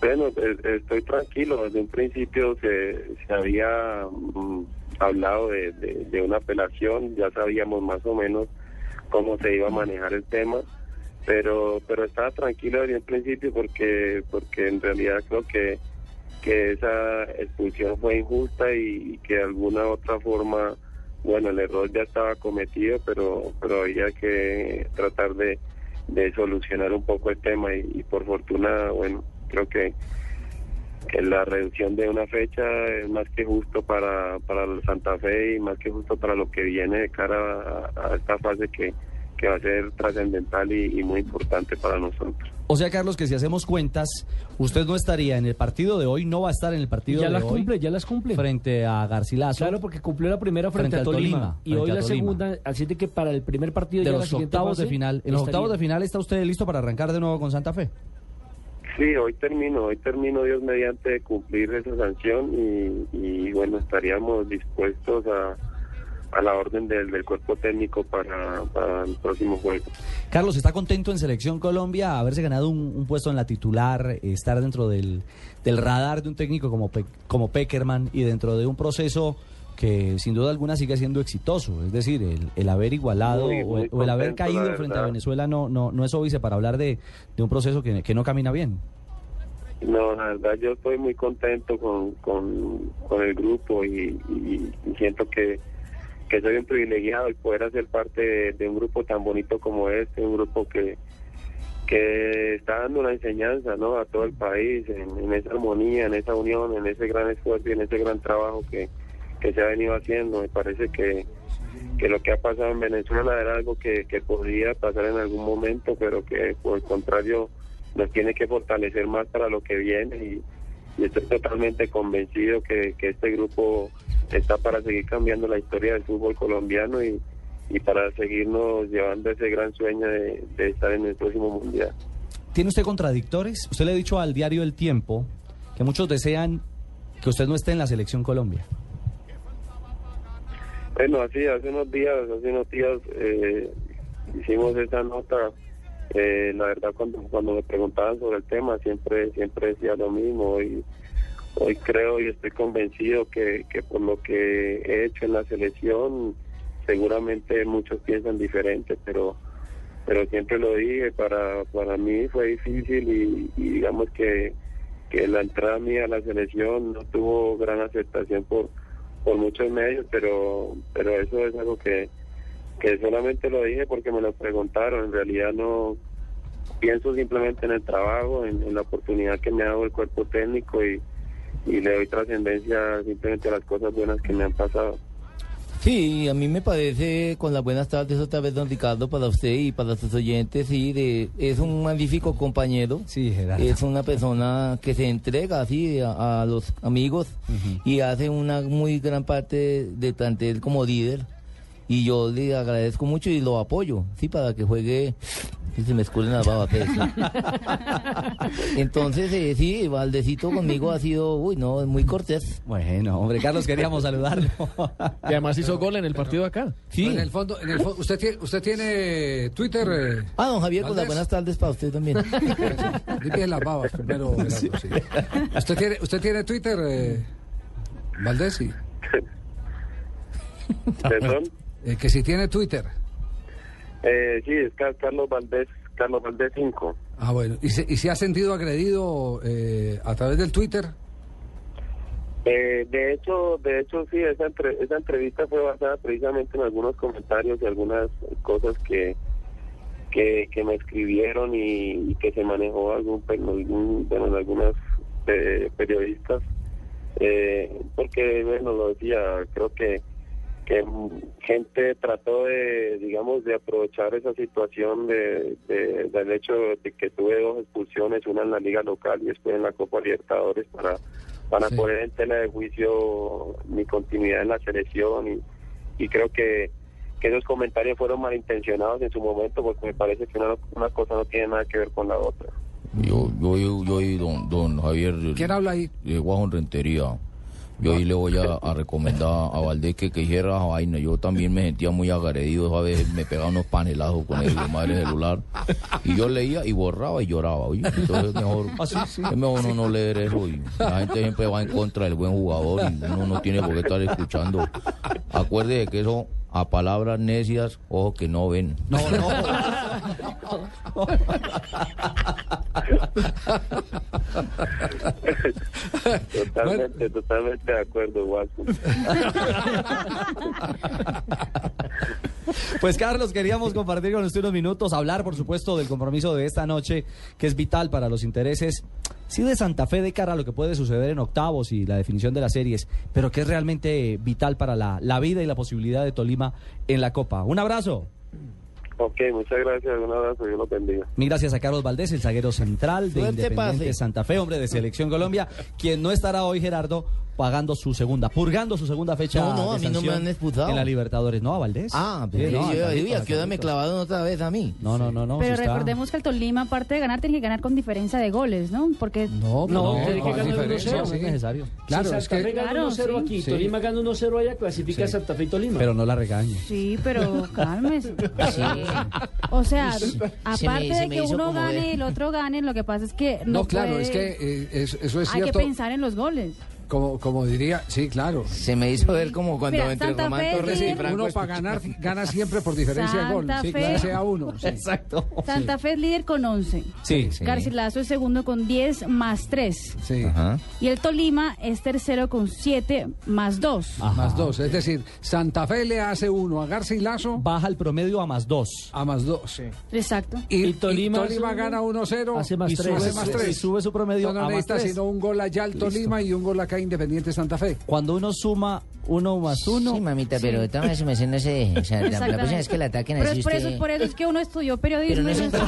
Bueno, e- estoy tranquilo. Desde un principio se, se había mm, hablado de, de- de una apelación, ya sabíamos más o menos cómo se iba a manejar el tema, pero pero estaba tranquilo desde un principio porque porque en realidad creo que que esa expulsión fue injusta y, que de alguna otra forma, bueno, el error ya estaba cometido, pero pero había que tratar de, de solucionar un poco el tema y, por fortuna, bueno, creo que la reducción de una fecha es más que justo para, para Santa Fe y más que justo para lo que viene de cara a, a esta fase que, que va a ser trascendental y, y muy importante para nosotros. O sea, Carlos, que si hacemos cuentas, usted no estaría en el partido de hoy, no va a estar en el partido Ya de las hoy. cumple, ya las cumple. Frente a Garcilaso. Claro, porque cumplió la primera frente, Frente a al Tolima, Tolima, y hoy la Tolima. segunda, así de que para el primer partido de ya los octavos de final. En los octavos de final está usted listo para arrancar de nuevo con Santa Fe. Sí, hoy termino, hoy termino Dios mediante de cumplir esa sanción y, y, bueno, estaríamos dispuestos a, a la orden del, del cuerpo técnico para, para el próximo juego. Carlos, ¿está contento en Selección Colombia haberse ganado un, un puesto en la titular, eh, estar dentro del, del radar de un técnico como, Pe- como Peckerman y dentro de un proceso que sin duda alguna sigue siendo exitoso? Es decir, el, el haber igualado Muy, o, el, o el haber caído frente a. Venezuela no, no, no es óbice para hablar de, de un proceso que, que no camina bien. No, la verdad yo estoy muy contento con, con, con el grupo y, y- y siento que, que soy un privilegiado el poder hacer parte de, un grupo tan bonito como este, un grupo que, que está dando una enseñanza ¿no? a todo el país en, esa armonía, en esa unión, en ese gran esfuerzo y en ese gran trabajo que, que se ha venido haciendo. Me parece que, que lo que ha pasado en Venezuela era algo que, que podría pasar en algún momento, pero que por el contrario nos tiene que fortalecer más para lo que viene y, y estoy totalmente convencido que, que este grupo está para seguir cambiando la historia del fútbol colombiano y, y para seguirnos llevando ese gran sueño de, de estar en el próximo mundial. ¿Tiene usted contradictores? Usted le ha dicho al diario El Tiempo que muchos desean que usted no esté en la Selección Colombia. Bueno, así hace unos días, hace unos días eh, hicimos esa nota. Eh, la verdad, cuando cuando me preguntaban sobre el tema, siempre siempre decía lo mismo. Hoy, hoy creo y estoy convencido que, que por lo que he hecho en la selección, seguramente muchos piensan diferente, pero pero siempre lo dije, para, para mí fue difícil y, y digamos que, que la entrada mía a la selección no tuvo gran aceptación por, por muchos medios, pero pero eso es algo que, que solamente lo dije porque me lo preguntaron, en realidad no pienso simplemente en el trabajo, en, en la oportunidad que me ha dado el cuerpo técnico y, y le doy trascendencia simplemente a las cosas buenas que me han pasado. Sí, a mí me parece, con las buenas tardes otra vez, don Ricardo, para usted y para sus oyentes, sí, de, es un magnífico compañero. Sí, Gerardo. Es una persona que se entrega así a, a los amigos y hace una muy gran parte de plantel como líder. Y yo le agradezco mucho y lo apoyo, sí, para que juegue. Si se me escurren las babas. [laughs] Entonces, eh, sí, Valdecito conmigo ha sido, uy, no, muy cortés. Bueno, hombre, Carlos, queríamos saludarlo. [laughs] Y además hizo gol en el partido acá. Sí. En el fondo, en el fo- usted tiene, usted tiene Twitter. eh, Ah, don Javier, con las Valdés? buenas tardes para usted también. [laughs] Limpie las babas primero. Sí. ¿Usted tiene, usted tiene Twitter, eh, Valdés? Sí. ¿Perdón? Eh, que si tiene Twitter. Eh, sí, es Car- Carlos Valdés, Carlos Valdés 5. Ah, bueno. ¿Y se, y se ha sentido agredido eh, a través del Twitter? Eh, de hecho, de hecho sí, esa, entre- esa entrevista fue basada precisamente en algunos comentarios y algunas cosas que que, que me escribieron y, y que se manejó algún, algún bueno, en algunas eh, periodistas, eh, porque bueno lo decía, creo que que mm, gente trató de, digamos, de aprovechar esa situación de, de- del hecho de que tuve dos expulsiones, una en la liga local y después en la Copa Libertadores para para Sí. poner en tela de juicio mi continuidad en la selección y, y creo que, que esos comentarios fueron malintencionados en su momento porque me parece que una, una cosa no tiene nada que ver con la otra. Yo, yo, yo, yo y don, don Javier. ¿Quién habla ahí? De Guajón Rentería. Yo ahí le voy a, a recomendar a Valdés que, que hiciera esa vaina. Yo también me sentía muy agredido. A veces me pegaba unos panelazos con el madre celular. Y yo leía y borraba y lloraba. oye. Entonces es mejor, es mejor no leer eso. La gente siempre va en contra del buen jugador y uno no tiene por qué estar escuchando. Acuerde que eso a palabras necias, ojo que no ven. No, no. Totalmente, totalmente de acuerdo, Watson. Pues Carlos, queríamos compartir con usted unos minutos, hablar por supuesto del compromiso de esta noche, que es vital para los intereses, sí de Santa Fe de cara a lo que puede suceder en octavos y la definición de las series, pero que es realmente vital para la, la vida y la posibilidad de Tolima en la Copa. Un abrazo. Ok, muchas gracias, un abrazo, Dios los bendiga. Mil gracias a Carlos Valdés, el zaguero central de Suerte, Independiente pase. Santa Fe, hombre de Selección Colombia, quien no estará hoy, Gerardo, pagando su segunda, purgando su segunda fecha No, no, de a mí no me han expulsado. en la Libertadores. No, a Valdés. Ah, Sí, pues no, yo, ¿a qué hora me clavaron otra vez a mí? No, no, no, no. Pero está. recordemos que el Tolima, aparte de ganar, tiene que ganar con diferencia de goles, ¿no? Porque No, No, tiene que ¿cuál ganar diferencia? 1-0. Sí. es necesario. Claro, si es que- Fe gana Claro, 1-0 sí. aquí, Sí. Tolima gana 1-0 allá, clasifica Santa Fe y Tolima. Pero no la regañe. Sí, pero [laughs] cálmese. O sea, aparte de que uno gane y el otro gane, lo que pasa es que no, No, claro, es que eh, es- eso es hay cierto. que pensar en los goles. Como, como diría, sí, claro. Se me hizo ver como cuando Mira, entre Santa Román Fe Torres sí. y Franco Uno para ganar gana siempre por diferencia de gol. Santa Sí, Fe. claro, sea uno. sí. Exacto. Santa Fe es líder con 11. Sí, Garcilaso es segundo con 10 más 3. Sí. Y el Tolima es tercero con 7 más 2. Más dos. Es decir, Santa Fe le hace uno a Garcilaso. Baja el promedio a más dos. A más dos. Exacto. Y, Y Tolima y hace uno, gana 1-0. hace más y tres. Sube más Sí, tres. y sube su promedio No, no a más necesita tres. sino un gol allá al Tolima y un gol acá a Independiente Santa Fe. Cuando uno suma uno más uno. Sí, mamita, pero de todas maneras no se deje. O sea, la, la próxima vez que la ataquen Pero así es por, usted... eso, por eso es que uno estudió periodismo. Pero no y es no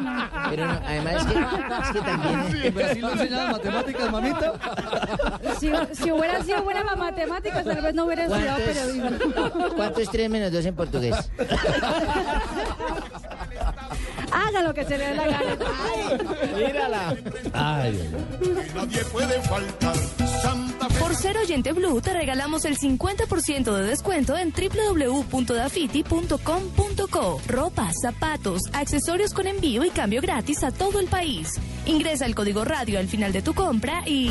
no. Pero no, además es que, es que también... ¿En Brasil no enseñan matemáticas, mamita? Si, si hubiera sido buena en matemáticas, tal vez no hubiera estudiado ¿Cuánto es? periodismo. ¿Cuánto es 3 menos 2 en portugués? [laughs] Haga lo que se le dé la gana. Mírala. Ay, Nadie puede faltar. Por ser oyente Blue te regalamos el 50% de descuento en www.dafiti.com.co. Ropa, zapatos, accesorios con envío y cambio gratis a todo el país. Ingresa el código radio al final de tu compra y...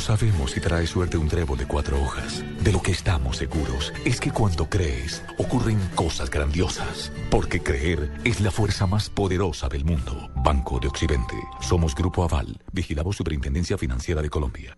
sabemos si trae suerte un trébol de cuatro hojas. De lo que estamos seguros es que cuando crees, ocurren cosas grandiosas. Porque creer es la fuerza más poderosa del mundo. Banco de Occidente. Somos Grupo Aval. Vigilamos Superintendencia Financiera de Colombia.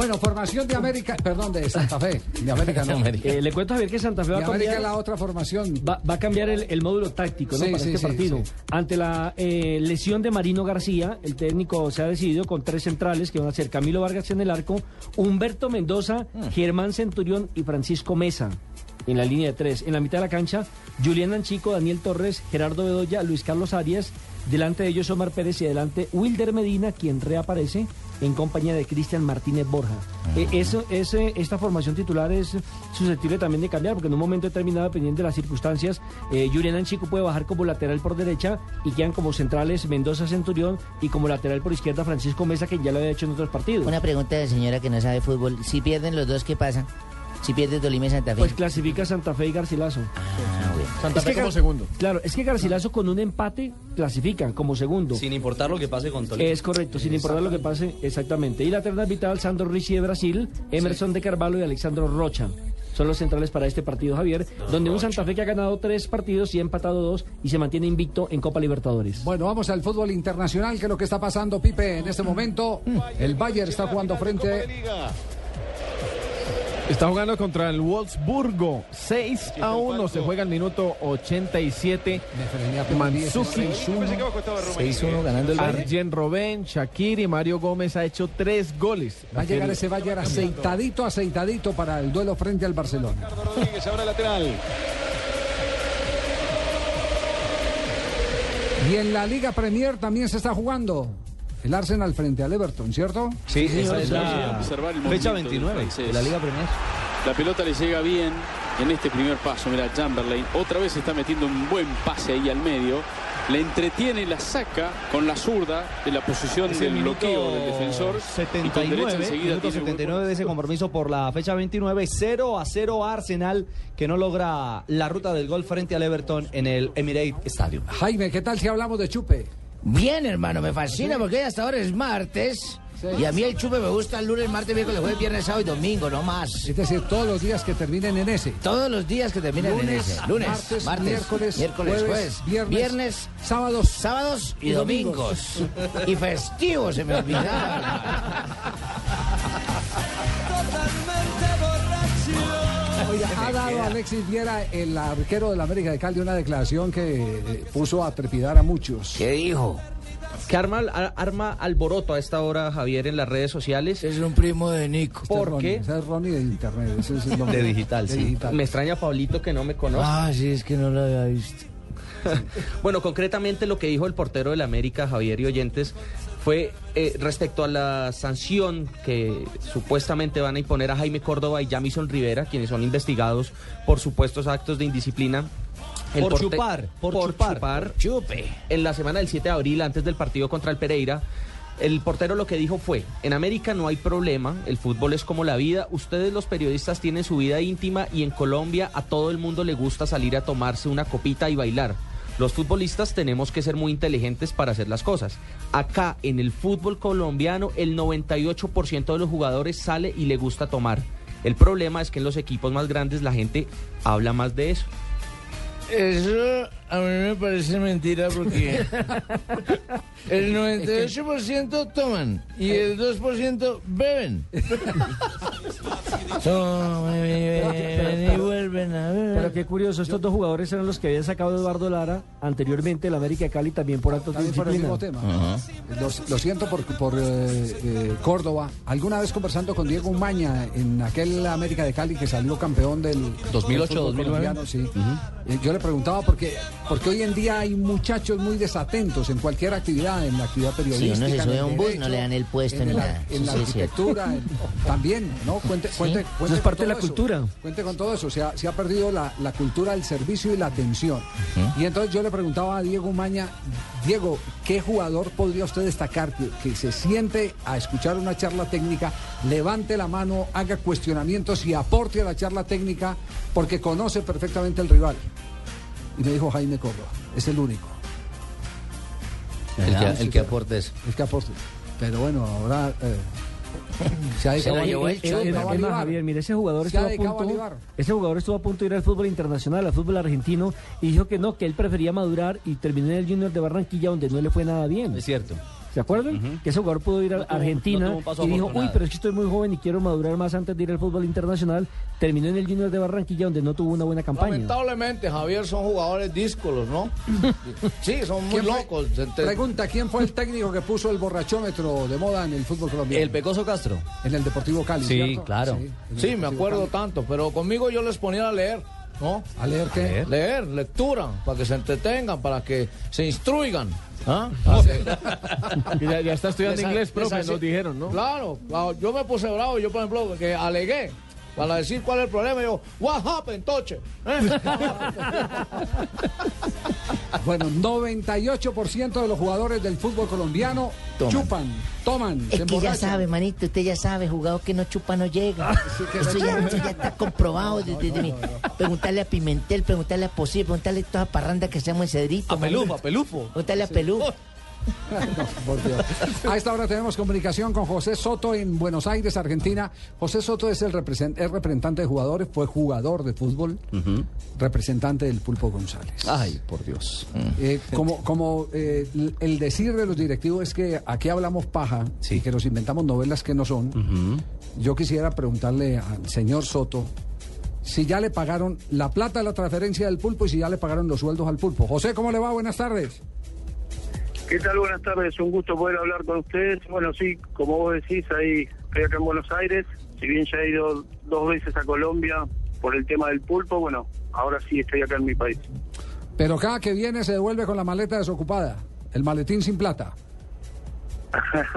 Bueno, formación de América, perdón, de Santa Fe. De América no. [laughs] Eh, le cuento a ver que Santa Fe va De a América cambiar, la otra formación. va, va a cambiar el, el módulo táctico ¿no? Sí, para sí, este sí, partido. sí. Ante la eh, lesión de Marino García, el técnico se ha decidido con tres centrales que van a ser Camilo Vargas en el arco, Humberto Mendoza, Germán Centurión y Francisco Mesa. En la línea de tres. En la mitad de la cancha, Julián Anchico, Daniel Torres, Gerardo Bedoya, Luis Carlos Arias. Delante de ellos Omar Pérez y adelante Wilder Medina, quien reaparece en compañía de Cristian Martínez Borja. Eh, eso, ese, esta formación titular es susceptible también de cambiar, porque en un momento determinado, dependiendo de las circunstancias, eh, Julián Anchico puede bajar como lateral por derecha y quedan como centrales Mendoza Centurión y como lateral por izquierda Francisco Mesa, que ya lo había hecho en otros partidos. Una pregunta de señora que no sabe fútbol. Si pierden los dos, ¿qué pasa? Si pierde Tolima y Santa Fe. Pues clasifica Santa Fe y Garcilaso. Santa Es Fe que como segundo. Claro, es que Garcilaso con un empate clasifican como segundo. Sin importar lo que pase con Tolima. Es correcto, sin importar lo que pase, exactamente. Y la terna vital, Sandro Ricci de Brasil, Emerson de Carvalho y Alexandro Rocha. Son los centrales para este partido, Javier, donde un Santa Fe que ha ganado tres partidos y ha empatado dos y se mantiene invicto en Copa Libertadores. Bueno, vamos al fútbol internacional, que es lo que está pasando, Pipe, en este momento. El Bayern está jugando frente Está jugando contra el Wolfsburgo. 6 a 1 se juega el minuto 87. Manzuki. 6-1 ganando el Bayern. Arjen Robben, Shakiri, Mario Gómez ha hecho tres goles. Va a llegar ese Bayern aceitadito, aceitadito para el duelo frente al Barcelona. Rodríguez ahora lateral. Y en la Liga Premier también se está jugando. El Arsenal frente al Everton, ¿cierto? Sí, esa es la Observar el fecha movimiento del 29 francés. de la Liga Premier. La pelota le llega bien en este primer paso. Mira, Chamberlain otra vez está metiendo un buen pase ahí al medio. Le entretiene la saca con la zurda de la posición del el bloqueo del defensor. y con derecha 79, enseguida minuto tiene un 79 de ese compromiso por la fecha 29, 0 a 0 Arsenal que no logra la ruta del gol frente al Everton en el Emirates Stadium. Jaime, ¿qué tal si hablamos de chupe? Bien, hermano, me fascina porque hasta ahora es martes. Y a mí el chupe me gusta el lunes, martes, miércoles, jueves, viernes, sábado y domingo, no más. Es decir, todos los días que terminen en ese. Todos los días que terminan en Lunes, ese. Lunes, martes, martes, miércoles, miércoles, jueves, jueves, viernes, viernes, sábados, sábados y, y domingos. domingos. [laughs] y festivos, se me olvidaban. [laughs] Oiga, ha dado Alexis Viera, el arquero del América de Cali, una declaración que eh, puso a trepidar a muchos. ¿Qué dijo? Que arma, alboroto a esta hora, Javier, en las redes sociales. Es un primo de Nico. ¿Por Ronnie, qué? ese es Ronnie de internet. ese es el nombre. De digital, De sí. digital. Me extraña Pablito que no me conoce. Ah, sí, es que no lo había visto. [laughs] Bueno, concretamente lo que dijo el portero del América, Javier y Oyentes, fue eh, respecto a la sanción que supuestamente van a imponer a Jaime Córdoba y Jamison Rivera, quienes son investigados por supuestos actos de indisciplina. Por porte- chupar, por chupar. Chupe. En la semana del 7 de abril, antes del partido contra el Pereira, el portero lo que dijo fue, en América no hay problema, el fútbol es como la vida, ustedes los periodistas tienen su vida íntima y en Colombia a todo el mundo le gusta salir a tomarse una copita y bailar. Los futbolistas tenemos que ser muy inteligentes para hacer las cosas. Acá en el fútbol colombiano el 98% de los jugadores sale y le gusta tomar. El problema es que en los equipos más grandes la gente habla más de eso. Eso a mí me parece mentira porque [laughs] el 98% toman y el 2% beben. [laughs] Toman, beben y vuelven a beber. Pero qué curioso, estos dos jugadores eran los que había sacado Eduardo Lara anteriormente el América de Cali también por actos de También por el disciplina. mismo tema. Los- Lo, siento por, por, eh, eh, Córdoba. Alguna vez conversando con Diego Umaña en aquel América de Cali que salió campeón del 2008, del fútbol 2009. colombiano, sí. Eh, Yo le preguntaba porque, porque hoy en día hay muchachos muy desatentos en cualquier actividad, en la actividad Si periodística. uno se sube a un bus, derecho, no le dan el puesto en ni la- nada. En la Sí, sí, arquitectura, en- [laughs] también, ¿no? Cuente, cuente, cuente Eso es con parte de la eso. cultura. Cuente con todo eso. Se ha, se ha perdido la, la cultura del servicio y la atención. Y entonces yo le preguntaba a Diego Maña, Diego, ¿qué jugador podría usted destacar que, que se siente a escuchar una charla técnica, levante la mano, haga cuestionamientos y aporte a la charla técnica porque conoce perfectamente el rival? Y me dijo Jaime Córdoba, es el único. El que- el que aporte eso. El que aporte. Pero bueno, ahora eh, se ha dedicado a- Eh. Javier, mire, ese jugador estuvo a punto, ese jugador estuvo a punto de ir al fútbol internacional, al fútbol argentino, y dijo que no, que él prefería madurar y terminó en el Junior de Barranquilla donde no le fue nada bien. Es cierto. ¿Se acuerdan? Que ese jugador pudo ir a No Argentina no y dijo, uy, pero es que estoy muy joven y quiero madurar más antes de ir al fútbol internacional. Terminó en el Junior de Barranquilla donde no tuvo una buena campaña. Lamentablemente, Javier, son jugadores díscolos, ¿no? [laughs] Sí, son muy ¿Quién fue- locos. Pregunta, ¿quién fue el técnico que puso el borrachómetro de moda en el fútbol colombiano? El Pecoso Castro. En el Deportivo Cali, Sí, ¿cierto? claro. Sí, me acuerdo Cali. tanto, pero conmigo yo les ponía a leer, ¿no? ¿A leer qué? Leer, lectura, para que se entretengan, para que se instruigan. ¿Ah? [laughs] Y ya, ya está estudiando inglés, profe, nos dijeron, ¿no? Claro, claro, yo me puse bravo, yo por ejemplo, que alegué para decir cuál es el problema, yo, what happened, Toche? ¿Eh? [laughs] Bueno, 98% de los jugadores del fútbol colombiano Toman. chupan, toman, Es se que ya sabe, manito, usted ya sabe, jugador que no chupa no llega. que eso, ya, chupa. eso ya está comprobado desde, desde mi- Preguntarle a Pimentel, preguntarle a Posible, preguntarle a toda parranda que hacemos en Cedrito. A Pelufo, a Pelufo. Preguntarle a Pelufo. No, por Dios. A esta hora tenemos comunicación con José Soto en Buenos Aires, Argentina. José Soto es el represent- es representante de jugadores, fue jugador de fútbol, representante del Pulpo González. Ay, por Dios. Eh, como como eh, el decir de los directivos es que aquí hablamos paja y que nos inventamos novelas que no son. Yo quisiera preguntarle al señor Soto si ya le pagaron la plata de la transferencia del pulpo y si ya le pagaron los sueldos al pulpo. José, ¿cómo le va? Buenas tardes. ¿Qué tal? Buenas tardes, un gusto poder hablar con ustedes. Bueno, sí, como vos decís, ahí estoy acá en Buenos Aires. Si bien ya he ido dos veces a Colombia por el tema del pulpo, bueno, ahora sí estoy acá en mi país. Pero cada que viene se devuelve con la maleta desocupada, el maletín sin plata. [laughs]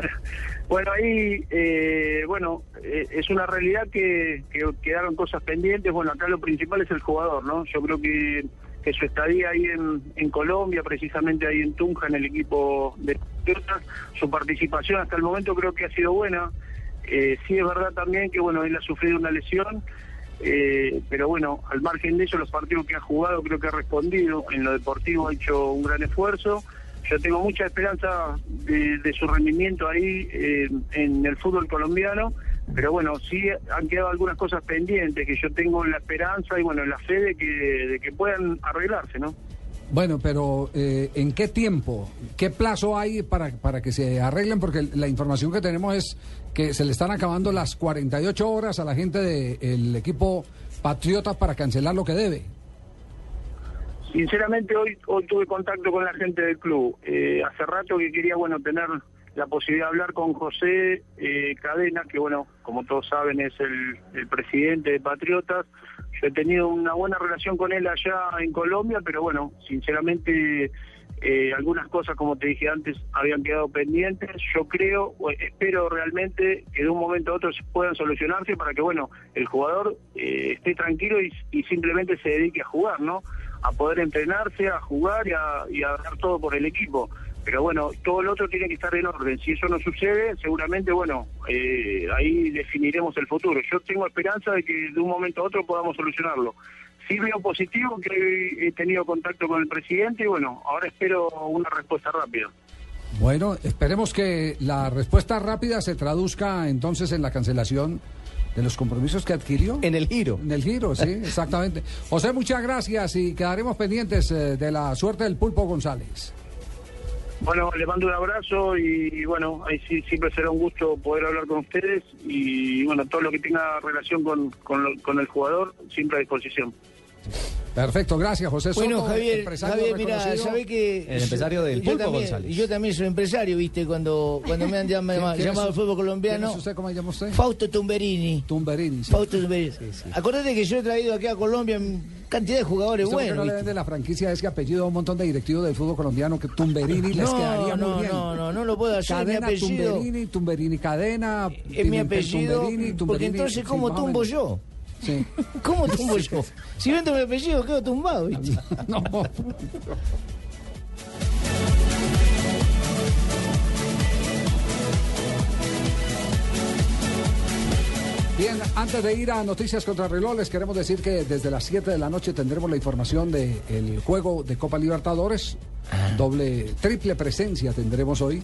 Bueno, ahí, eh, bueno, eh, es una realidad que, que quedaron cosas pendientes. Bueno, acá lo principal es el jugador, ¿no? Yo creo que, que su estadía ahí en, Colombia, precisamente ahí en Tunja, en el equipo de Patriotas, su participación hasta el momento creo que ha sido buena. Eh, sí es verdad también que, bueno, él ha sufrido una lesión, eh, pero bueno, al margen de eso, los partidos que ha jugado creo que ha respondido. En lo deportivo ha hecho un gran esfuerzo. Yo tengo mucha esperanza de, de su rendimiento ahí eh, en el fútbol colombiano, pero bueno, sí han quedado algunas cosas pendientes que yo tengo la esperanza y bueno, la fe de que, de que puedan arreglarse, ¿no? Bueno, pero eh, ¿en qué tiempo? ¿Qué plazo hay para, para que se arreglen? Porque la información que tenemos es que se le están acabando las 48 horas a la gente del equipo Patriota para cancelar lo que debe. Sinceramente hoy hoy tuve contacto con la gente del club. Eh, hace rato que quería bueno tener la posibilidad de hablar con José eh, Cadena, que bueno, como todos saben es el, el presidente de Patriotas. Yo he tenido una buena relación con él allá en Colombia, pero bueno, sinceramente eh, algunas cosas, como te dije antes, habían quedado pendientes. Yo creo, espero realmente que de un momento a otro puedan solucionarse para que, bueno, el jugador eh, esté tranquilo y, y simplemente se dedique a jugar, ¿no? A poder entrenarse, a jugar y a, y a dar todo por el equipo. Pero bueno, todo lo otro tiene que estar en orden. Si eso no sucede, seguramente, bueno, eh, ahí definiremos el futuro. Yo tengo esperanza de que de un momento a otro podamos solucionarlo. sí veo positivo que he tenido contacto con el presidente y bueno, ahora espero una respuesta rápida. Bueno, esperemos que la respuesta rápida se traduzca entonces en la cancelación de los compromisos que adquirió. En el giro. En el giro, sí, [laughs] exactamente. José, muchas gracias y quedaremos pendientes eh, de la suerte del Pulpo González. Bueno, le mando un abrazo y bueno, ahí sí siempre será un gusto poder hablar con ustedes y bueno, todo lo que tenga relación con, con el jugador, siempre a disposición. Perfecto, gracias José Bueno, Soto, Javier, empresario Javier, mira, sabe que El empresario del yo Pulpo también, González. Yo también soy empresario, viste, cuando cuando me han llamado, ¿Quién llamado al fútbol quién colombiano. es usted? ¿Cómo se llama usted? Fausto Tumberini. Tumberini. sí. Fausto Tumberini. Acordate que yo he traído aquí a Colombia cantidad de jugadores ¿Usted por qué buenos. no le vende la franquicia ese apellido a un montón de directivos del fútbol colombiano que Tumberini les No, quedaría no, muy bien? no, no, no lo puedo hacer, mi Cadena apellido. Tumberini, Tumberini Cadena. Es mi apellido, Tumberini, porque Tumberini, entonces sí, ¿cómo tumbo yo? Sí. [laughs] ¿Cómo tumbo yo? Si vendo mi apellido quedo tumbado, ¿viste? [laughs] No. Bien, antes de ir a Noticias contra Reloj, les queremos decir que desde las 7 de la noche tendremos la información del juego de Copa Libertadores. Ah. Doble, triple presencia tendremos hoy.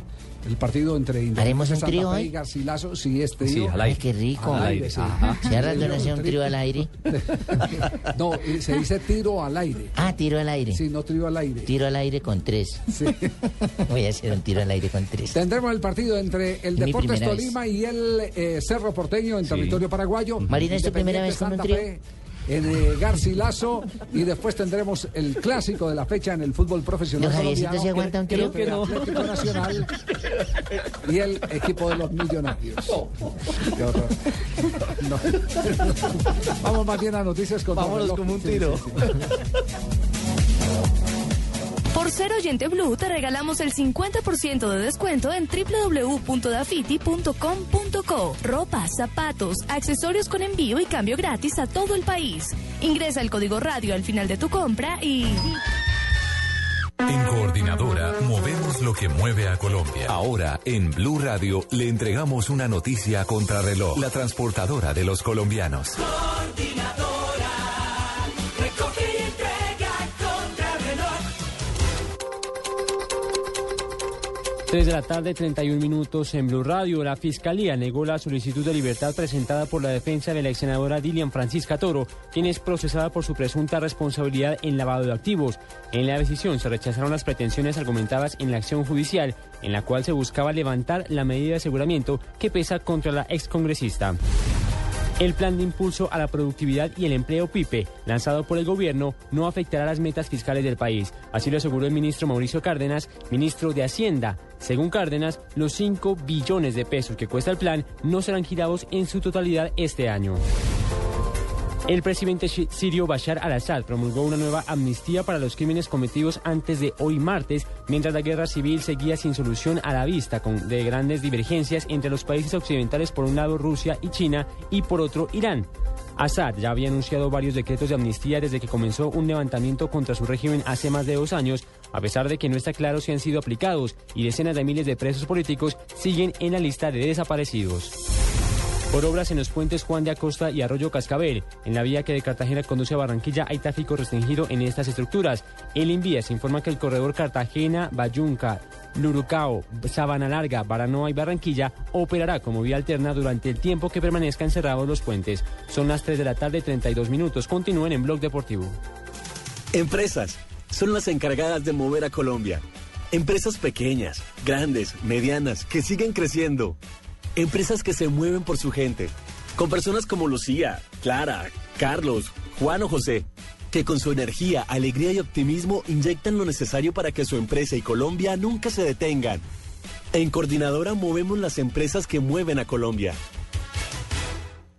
El partido entre ¿Haremos Independiente un Santa trío Fe hoy? y Garcilaso. Sí, es trío. Sí, al aire. Ay, qué rico. Al aire, sí. ¿Se hará Sí, hacer un trío al aire? [laughs] No, eh, se dice tiro al aire. Ah, tiro al aire. Sí, no tiro al aire. Tiro al aire con tres. Sí. [laughs] Voy a hacer un tiro al aire con tres. Tendremos el partido entre el Mi Deportes Tolima y el eh, Cerro Porteño en territorio paraguayo. Marina, ¿es tu primera vez con un Independiente trío? Santa Fe En eh, Garcilaso y después tendremos el clásico de la fecha en el fútbol profesional colombiano. ¿se aguanta un trío? entre el Nacional y el equipo de los millonarios. Qué horror. No. Vamos más bien a noticias con Vámonos como un tiro. Por ser oyente Blue te regalamos el 50% de descuento en www.dafiti.com.co. Ropa, zapatos, accesorios con envío y cambio gratis a todo el país. Ingresa el código radio al final de tu compra y... En Coordinadora movemos lo que mueve a Colombia. Ahora, en Blue Radio, le entregamos una noticia a contrarreloj. La transportadora de los colombianos. Coordinadora, 3 de la tarde, 31 minutos en Blue Radio. La Fiscalía negó la solicitud de libertad presentada por la defensa de la ex senadora Dilian Francisca Toro, quien es procesada por su presunta responsabilidad en lavado de activos. En la decisión se rechazaron las pretensiones argumentadas en la acción judicial, en la cual se buscaba levantar la medida de aseguramiento que pesa contra la excongresista. El plan de impulso a la productividad y el empleo PIPE, lanzado por el gobierno, no afectará las metas fiscales del país. Así lo aseguró el ministro Mauricio Cárdenas, ministro de Hacienda. Según Cárdenas, los 5 billones de pesos que cuesta el plan no serán girados en su totalidad este año. El presidente sirio Bashar al-Assad promulgó una nueva amnistía para los crímenes cometidos antes de hoy martes, mientras la guerra civil seguía sin solución a la vista, con de grandes divergencias entre los países occidentales, por un lado Rusia y China, y por otro Irán. Assad ya había anunciado varios decretos de amnistía desde que comenzó un levantamiento contra su régimen hace más de dos años, a pesar de que no está claro si han sido aplicados y decenas de miles de presos políticos siguen en la lista de desaparecidos. Por obras en los puentes Juan de Acosta y Arroyo Cascabel, en la vía que de Cartagena conduce a Barranquilla hay tráfico restringido en estas estructuras. El Invías se informa que el corredor Cartagena, Bayunca, Lurucao, Sabana Larga, Baranoa y Barranquilla operará como vía alterna durante el tiempo que permanezcan cerrados los puentes. Son las 3 de la tarde, 32 minutos. Continúen en Blog Deportivo. Empresas son las encargadas de mover a Colombia. Empresas pequeñas, grandes, medianas, que siguen creciendo. Empresas que se mueven por su gente. Con personas como Lucía, Clara, Carlos, Juan o José, que con su energía, alegría y optimismo inyectan lo necesario para que su empresa y Colombia nunca se detengan. En Coordinadora movemos las empresas que mueven a Colombia.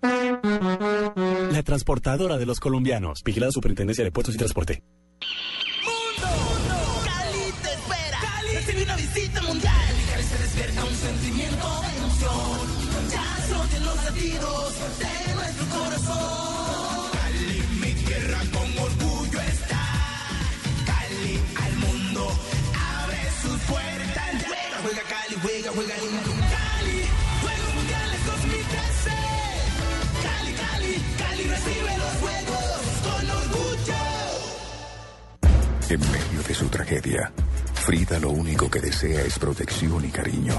La transportadora de los colombianos. Vigilada Superintendencia de Puertos y Transporte. En medio de su tragedia, Frida lo único que desea es protección y cariño.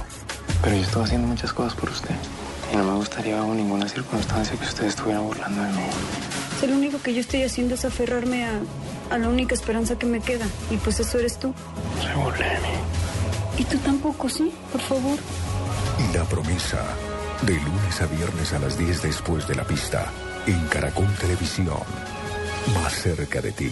Pero yo estoy haciendo muchas cosas por usted. Y no me gustaría bajo ninguna circunstancia que usted estuviera burlando de mí. Si lo único que yo estoy haciendo es aferrarme a, a la única esperanza que me queda. Y pues eso eres tú. Se burle de mí. Y tú tampoco, ¿sí? Por favor. La promesa. De lunes a viernes a las 10 después de la pista. En Caracol Televisión. Más cerca de ti.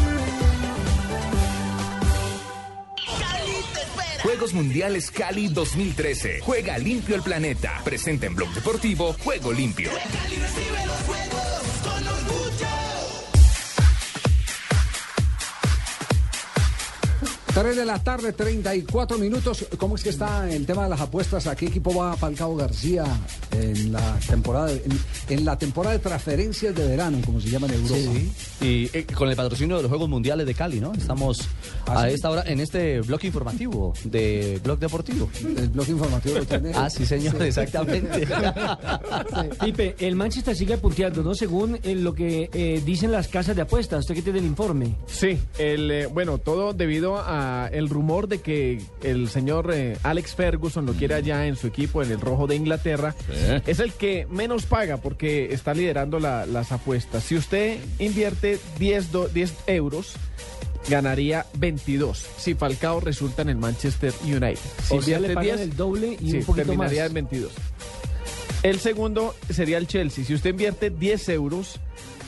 Mundiales Cali 2013. Juega limpio el planeta. Presenta en Blog Deportivo Juego Limpio. 3 de la tarde, 34 minutos. ¿Cómo es que está el tema de las apuestas? ¿A qué equipo va Falcao García en la temporada en, en la temporada de transferencias de verano, como se llama en Europa? Sí, y eh, con el patrocinio de los Juegos Mundiales de Cali, ¿no? Estamos ¿Ah, a sí? esta hora en este bloque informativo de Blog Deportivo. El bloque informativo lo tiene. Ah, sí, señor, exactamente. [laughs] Pipe, el Manchester sigue punteando, ¿no? Según eh, lo que eh, dicen las casas de apuestas. ¿Usted qué tiene el informe? Sí, el, eh, bueno, todo debido a el rumor de que el señor eh, Alex Ferguson lo quiere allá en su equipo, en el rojo de Inglaterra. Es el que menos paga porque está liderando la- las apuestas. Si usted invierte 10, do- 10 euros, ganaría 22 si Falcao resulta en el Manchester United. Si O sea, le invierte pagan 10, el doble y sí, un poquito terminaría más. en 22. El segundo sería el Chelsea. Si usted invierte 10 euros,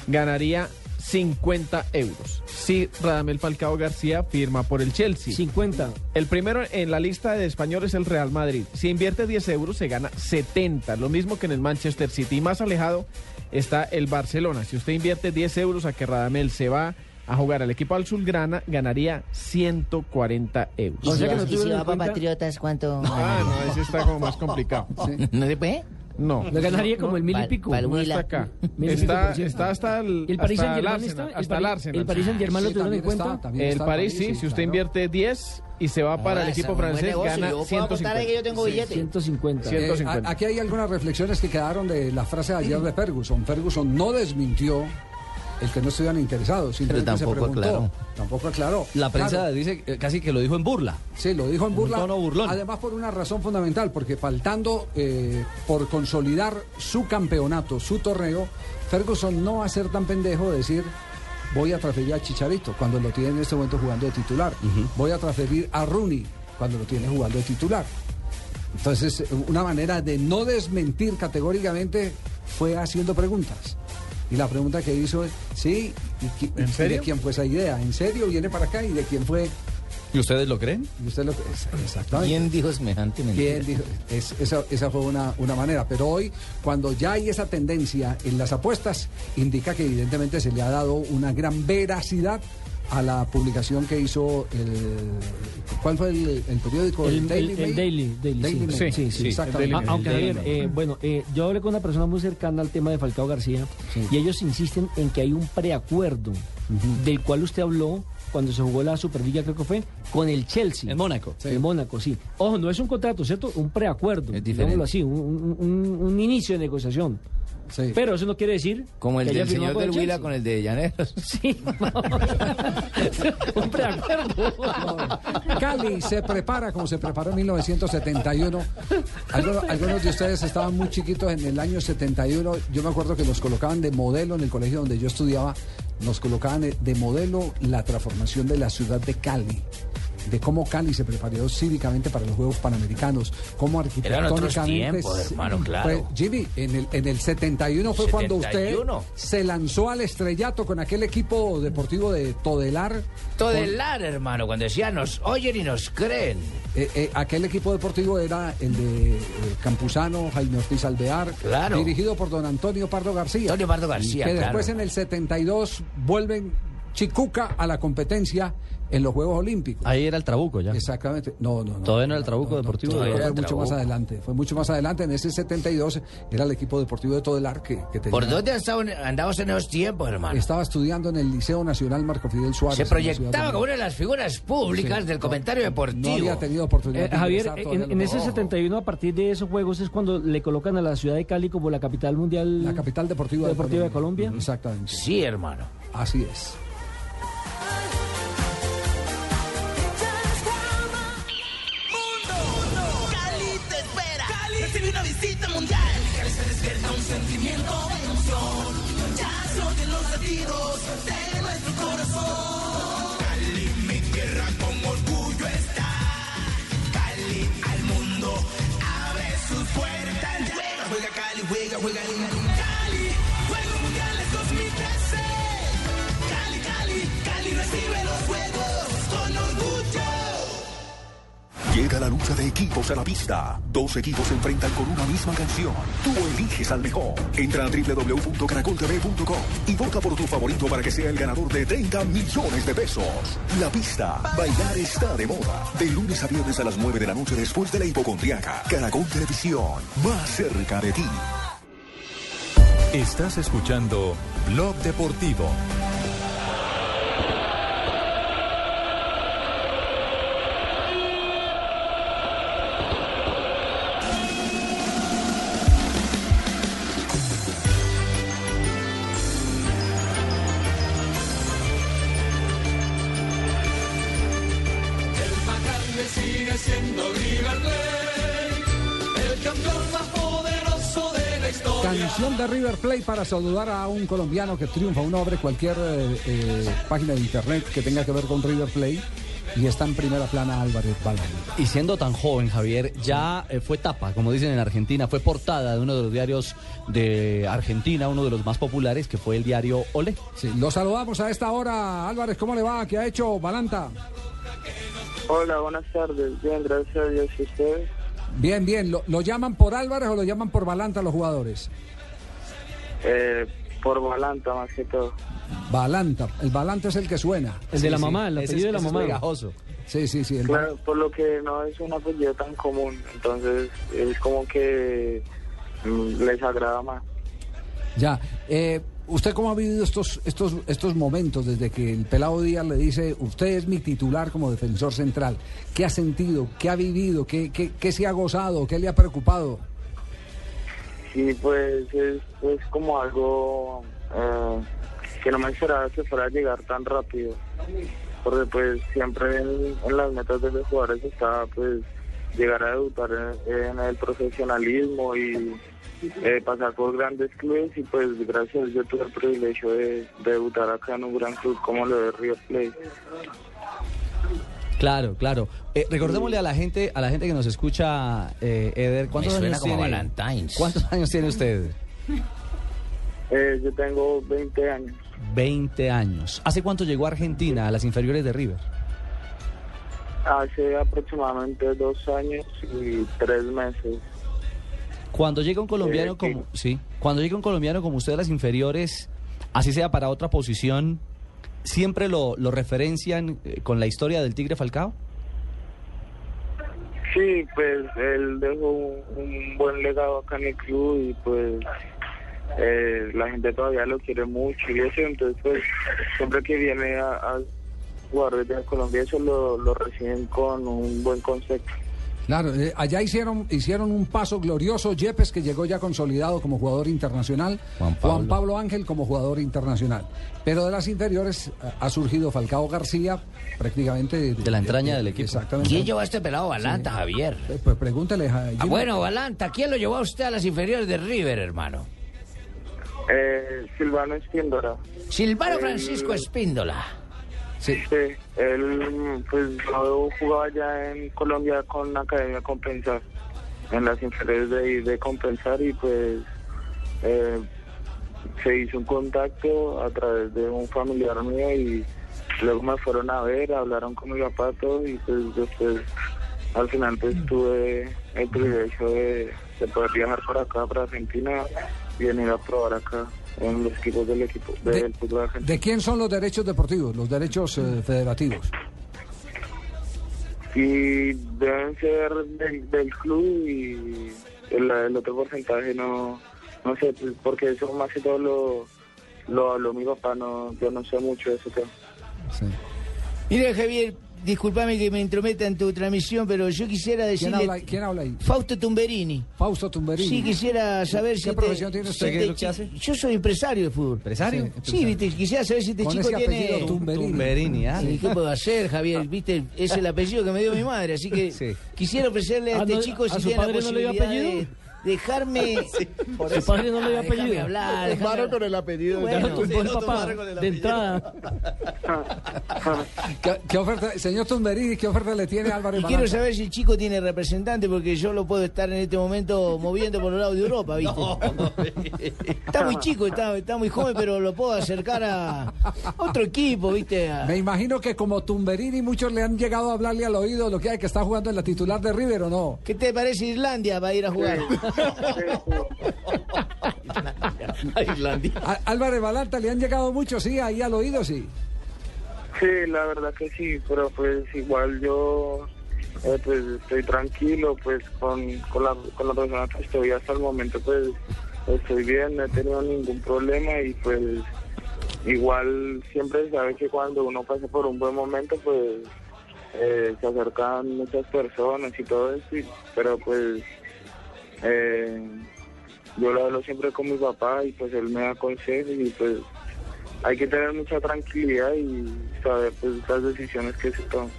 ganaría 50 euros. Si Radamel Falcao García firma por el Chelsea. 50. El primero en la lista de español es el Real Madrid. Si invierte 10 euros, se gana 70. Lo mismo que en el Manchester City. Y más alejado está el Barcelona. Si usted invierte 10 euros a que Radamel se va a jugar al equipo Azulgrana, ganaría 140 euros. ¿Y si, va, y si va para Patriotas, cuánto? Ah, no, ese está como más complicado. [laughs] ¿No se puede? No. Le ganaría como el mil y pico. pal- No está acá. Está, está hasta el, ¿Y el Paris hasta Saint-Germain Arsenal, está? ¿El hasta el Arsenal. el Paris Saint-Germain lo Sí, tuvieron en cuenta? El París, sí, si usted invierte 10 y se va para el equipo francés, gana Yo puedo apostar ahí que yo tengo 150. billete. 150. Sí. Eh, 150. aquí hay algunas reflexiones que quedaron de la frase de ayer de Ferguson. Ferguson no desmintió el que no estuvieran interesados, Pero se tampoco preguntó. aclaró. Tampoco aclaró. La prensa Claro, dice casi que lo dijo en burla. Sí, lo dijo en burla. Un tono burlón. Además por una razón fundamental, porque faltando eh, por consolidar su campeonato, su torneo, Ferguson no va a ser tan pendejo de decir voy a transferir a Chicharito cuando lo tiene en este momento jugando de titular. Voy a transferir a Rooney cuando lo tiene jugando de titular. Entonces, una manera de no desmentir categóricamente fue haciendo preguntas. Y la pregunta que hizo es, sí, ¿y, qui- ¿En y serio? de quién fue esa idea? ¿En serio viene para acá? ¿Y de quién fue? ¿Y ustedes lo creen? Y usted lo exactamente. ¿Quién dijo semejante mentira? ¿Quién dijo? Es- esa, esa fue una, una manera. Pero hoy, cuando ya hay esa tendencia en las apuestas, indica que evidentemente se le ha dado una gran veracidad a la publicación que hizo el. ¿Cuál fue el, el periódico? El, el- Daily el Mail? Daily, Daily, Daily sí. Mail. sí, sí, sí. Exactamente. Ah, aunque, Daily Javier, Mail. eh, bueno, eh, yo hablé con una persona muy cercana al tema de Falcao García y ellos insisten en que hay un preacuerdo del cual usted habló cuando se jugó la Superliga, creo que fue, con el Chelsea. En Mónaco. El Mónaco, sí. Ojo, no es un contrato, ¿cierto? Un preacuerdo. Es digámoslo diferente. así, un, un- un inicio de negociación. Sí. Pero eso no quiere decir. Como el que del señor con del Huila con el de Llaneros. [laughs] Sí, un [laughs] preacuerdo. Cali se prepara como se preparó en 1971. Algunos, algunos de ustedes estaban muy chiquitos en el año 71. Yo me acuerdo que nos colocaban de modelo en el colegio donde yo estudiaba. Nos colocaban de modelo la transformación de la ciudad de Cali. De cómo Cali se preparó cívicamente para los Juegos Panamericanos, cómo arquitectónicamente... tiempos, hermano, claro. Pues, Jimmy, en el, en el 71 fue cuando usted 71. se lanzó al estrellato con aquel equipo deportivo de Todelar. Todelar, hermano, cuando decían nos oyen y nos creen. Eh, eh, aquel equipo deportivo era el de eh, Campuzano, Jaime Ortiz Alvear, Claro. dirigido por don Antonio Pardo García. Antonio Pardo García, Que claro. después en el 72 vuelven Chicuca a la competencia en los Juegos Olímpicos. Ahí era el Trabuco ya. Exactamente. No, no, no. Todavía no era el Trabuco Deportivo. Fue Todavía. mucho más adelante. Fue mucho más adelante. En ese 72 era el equipo deportivo de Todelar que, que tenía. ¿Por dónde andamos en esos tiempos, hermano? Estaba estudiando en el Liceo Nacional Marco Fidel Suárez. Se proyectaba de como una de las figuras públicas Sí, del no, comentario deportivo. No había tenido oportunidad Eh, de Javier, en, ese Juegos. 71, a partir de esos juegos, es cuando le colocan a la ciudad de Cali como la capital mundial. La capital deportiva, deportiva de Colombia. Exactamente. Sí, hermano. Así es. Visita mundial. Se despierta un sentimiento de emoción. Ya floten los latidos de nuestro corazón. Cali, mi tierra con orgullo está. Cali al mundo abre sus puertas. Juega, juega Cali, juega, juega Llega la lucha de equipos a la pista. Dos equipos se enfrentan con una misma canción. Tú eliges al mejor. Entra a www.caracoltv.com y vota por tu favorito para que sea el ganador de 30 millones de pesos. La pista. Bailar está de moda. De lunes a viernes a las 9 de la noche después de la hipocondriaca. Caracol Televisión. Más cerca de ti. Estás escuchando Blog Deportivo. Canción de River Plate para saludar a un colombiano que triunfa, un hombre, cualquier eh, eh, página de internet que tenga que ver con River Plate. Y está en primera plana Álvarez Balón. Y siendo tan joven, Javier, ya eh, fue tapa, como dicen en Argentina, fue portada de uno de los diarios de Argentina, uno de los más populares, que fue el diario Olé. Sí, lo saludamos a esta hora. Álvarez, ¿cómo le va? ¿Qué ha hecho Balanta? Hola, buenas tardes. Bien, gracias a Dios. ¿Y ustedes? Bien, bien. ¿Lo, lo llaman por Álvarez o lo llaman por Balanta los jugadores? Eh, por Balanta, más que todo. Balanta. El Balanta es el que suena. El de la mamá, el apellido de la mamá. Sí, sí, sí. el Claro, por lo que no es un apellido tan común, entonces es como que mm, les agrada más. Ya. Eh, ¿Usted cómo ha vivido estos, estos, estos momentos desde que el Pelado Díaz le dice, usted es mi titular como defensor central? ¿Qué ha sentido? ¿Qué ha vivido? ¿Qué, qué, qué se ha gozado? ¿Qué le ha preocupado? Sí, pues es, es como algo eh, que no me esperaba que fuera a llegar tan rápido. Porque pues siempre en, las metas de los jugadores está pues llegar a debutar en, el profesionalismo y eh, pasar por grandes clubes y pues gracias yo tuve el privilegio de, de debutar acá en un gran club como lo de River Plate. Claro, claro. Eh, recordémosle a la gente, a la gente que nos escucha, eh, Eder, ¿cuántos Me suena años como tiene? Valentine's. ¿Cuántos años tiene usted? [laughs] Eh, yo tengo 20 años. 20 años. ¿Hace cuánto llegó a Argentina, a las inferiores de River? Hace aproximadamente dos años y tres meses. Cuando llega un colombiano Eh, como, sí, cuando llega un colombiano como usted a las inferiores, así sea para otra posición, siempre lo, lo referencian eh, con la historia del Tigre Falcao. Sí, pues él dejó un, buen legado acá en el club y pues eh, la gente todavía lo quiere mucho y eso, entonces pues siempre que viene a, a jugar desde Colombia eso lo reciben con un buen concepto. Claro, eh, allá hicieron, hicieron un paso glorioso. Yepes, que llegó ya consolidado como jugador internacional. Juan Pablo. Ángel como jugador internacional. Pero de las inferiores eh, ha surgido Falcao García, prácticamente. De, la entraña del equipo. Exactamente. ¿Quién llevó a este pelado Balanta, Javier? Eh, Pues pregúntele a Ah, bueno, Balanta, ¿quién lo llevó a usted a las inferiores de River, hermano? Eh, Silvano Espíndola. Silvano Eh, Francisco Espíndola. Sí. él pues yo jugaba ya en Colombia con la Academia Compensar, en las inferiores de, de Compensar y pues eh, se hizo un contacto a través de un familiar mío y luego me fueron a ver, hablaron con mi papá todo y pues después al final pues tuve el privilegio de, de poder viajar por acá, para Argentina y venir a probar acá. En los equipos del equipo del fútbol argentino. ¿De quién son los derechos deportivos, los derechos eh, federativos? Y deben ser del, del club y el, el otro porcentaje no, no sé, pues, porque eso más que todo lo, lo habló mi papá, no, yo no sé mucho de eso. tema. Mira, Javier, discúlpame que me intrometa en tu transmisión, pero yo quisiera ¿Quién decirle... habla, quién habla ahí? Fausto Tumberini. Fausto Tumberini. Sí, quisiera saber ¿Qué si... te- profesión tiene usted? si ¿Qué te- es lo que hace? Yo soy empresario de fútbol. ¿Empresario? Sí, viste, quisiera saber si este Con chico ese tiene... apellido Tumberini. Tumberini, ¿ah? Sí, ¿Qué puedo hacer, Javier? Viste, es el apellido que me dio mi madre, así que [laughs] quisiera ofrecerle a Ah, este no, chico ¿a si su tiene la padre no le dio posibilidad de dejarme... [laughs] ¿Su padre no le dio Ah, apellido? hablar, con el apellido. Ya Bueno, lo tumbó el papá de entrada. ¿Qué, qué oferta, señor Tumberini, qué oferta le tiene Álvaro Y quiero saber si el chico tiene representante porque yo lo puedo estar en este momento moviendo por los lados de Europa, ¿viste? Está muy chico, está, está muy joven, pero lo puedo acercar a otro equipo, ¿viste? A- Me imagino que como Tumberini muchos le han llegado a hablarle al oído lo que hay que está jugando en la titular de River o no. ¿Qué te parece Islandia para ir a jugar? [laughs] [laughs] A- Álvaro Balanta le han llegado muchos, sí, ahí al oído, sí. Sí, la verdad que sí, pero pues igual yo eh, pues estoy tranquilo, pues con, con, la, con la persona que estoy hasta el momento, pues estoy bien, no he tenido ningún problema y pues igual siempre se sabe que cuando uno pasa por un buen momento, pues eh, se acercan muchas personas y todo eso, y- pero pues eh, yo lo hablo siempre con mi papá y pues él me da consejos y pues hay que tener mucha tranquilidad y saber pues las decisiones que se toman.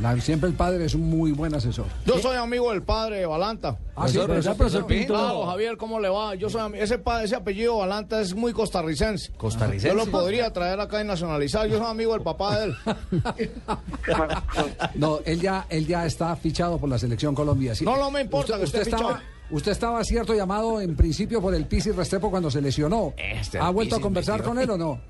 La- siempre el padre es un muy buen asesor. Yo soy amigo del padre de Balanta. Ah, sí, Profesor, profesor, profesor Pinto. Claro, Javier, ¿cómo le va? Yo soy ese, pa- ese apellido Balanta es muy costarricense. ¿Costarricense? Yo lo podría traer acá y nacionalizar. Yo soy amigo del papá de él. [laughs] No, él ya, él ya está fichado por la selección Colombia. sí. No, no me importa que esté estaba, fichado. Usted estaba cierto llamado en principio por el Pisi Restrepo cuando se lesionó. Este, ¿Ha el vuelto a conversar con él o no?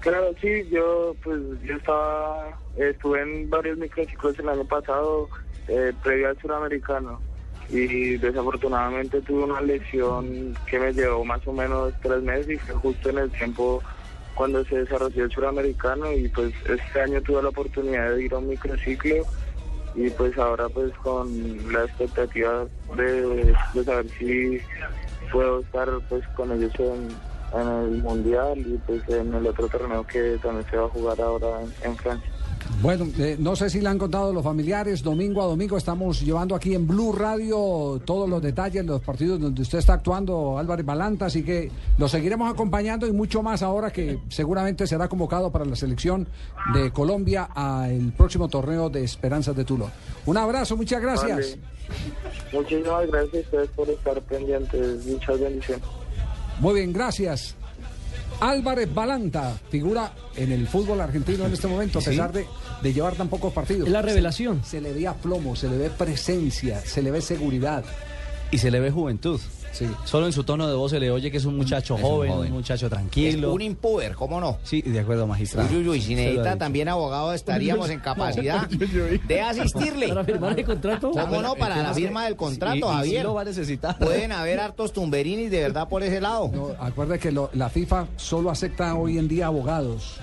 Claro, sí, yo pues yo estaba, estuve en varios microciclos el año pasado, eh, previo al suramericano, y desafortunadamente tuve una lesión que me llevó más o menos tres meses y fue justo en el tiempo cuando se desarrolló el suramericano y pues este año tuve la oportunidad de ir a un microciclo y pues ahora pues con la expectativa de, de saber si puedo estar pues con ellos en, el mundial y pues en el otro torneo que también se va a jugar ahora en Francia. Bueno, eh, no sé si le han contado los familiares. Domingo a domingo estamos llevando aquí en Blue Radio todos los detalles, los partidos donde usted está actuando, Álvarez Balanta. Así que lo seguiremos acompañando y mucho más ahora que seguramente será convocado para la selección de Colombia al próximo torneo de Esperanzas de Tulo. Un abrazo, muchas gracias. Vale. Muchísimas gracias a ustedes por estar pendientes. Muchas bendiciones. Muy bien, gracias. Álvarez Balanta figura en el fútbol argentino en este momento, a pesar de, de llevar tan pocos partidos. Es la revelación. Se, se le ve aplomo, se le ve presencia, se le ve seguridad. Y se le ve juventud. Sí. Solo en su tono de voz se le oye que es un muchacho Es un joven, un, muchacho tranquilo. Es un impuber, ¿cómo no? Sí, de acuerdo, magistrado. Uy, uy, uy, si necesita también abogado, estaríamos en [laughs] capacidad de asistirle. ¿Para firmar el contrato? ¿Cómo no? Para la firma del contrato, Y- y sí Javier. lo va a necesitar. Pueden haber hartos tumberinis de verdad por ese lado. No, acuerde que lo- la FIFA solo acepta hoy en día abogados.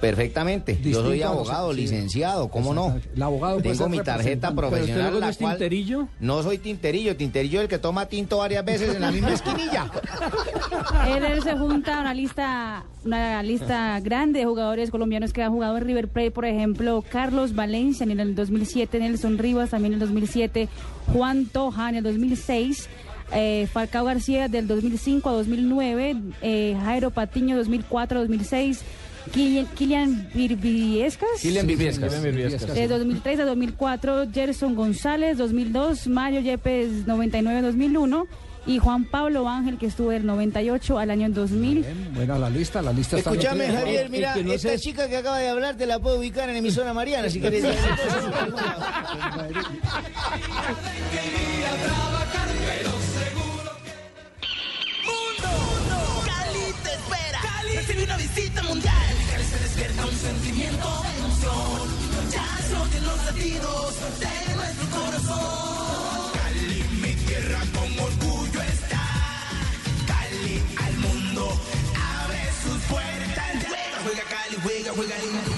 Perfectamente. Yo soy abogado, sí. licenciado, ¿cómo no? El abogado Tengo mi tarjeta. ¿Pero profesional, no la es cual... tinterillo? No soy tinterillo, tinterillo es el que toma tinto varias veces en la misma esquinilla. [laughs] Él, él se junta a una lista, una lista grande de jugadores colombianos que han jugado en River Plate, por ejemplo, Carlos Valencia en el 2007, Nelson Rivas también en el 2007, Juan Toja en el 2006. eh, Falcao García del 2005 a 2009, eh, Jairo Patiño 2004 a 2006, Kilian, Virbiescas. Kilian Virbiescas. De 2003 a 2004, Gerson González, 2002, Mario Yepes, 99-2001, y Juan Pablo Ángel, que estuvo del 98 al año 2000. Bien, buena la lista, la lista está Escúchame, nutrida. Javier, mira, que no esta chica que acaba de hablar te la puedo ubicar en emisora Mariana, si querés. [laughs] [laughs] Este recibe una visita mundial. En se despierta un sentimiento de emoción. Ya floten los latidos de nuestro corazón. Cali, mi tierra con orgullo está. Cali al mundo abre sus puertas. Juega, juega Cali, juega, juega lindo.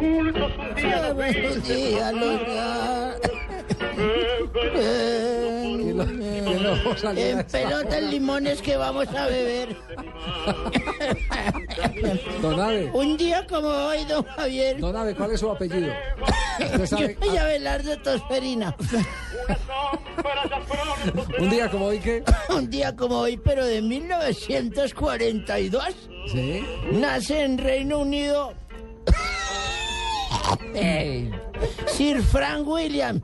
Que juntos un día días, En pelotas limones que vamos a beber. Don Ave. Un día como hoy, don Javier. Don Ave, ¿cuál es su apellido? Usted sabe- Yo soy Abelardo Tosferina. Un día como hoy, ¿qué? [coughs] Un día como hoy, pero de 1942. Sí. Nace en Reino Unido eh, Sir Frank Williams.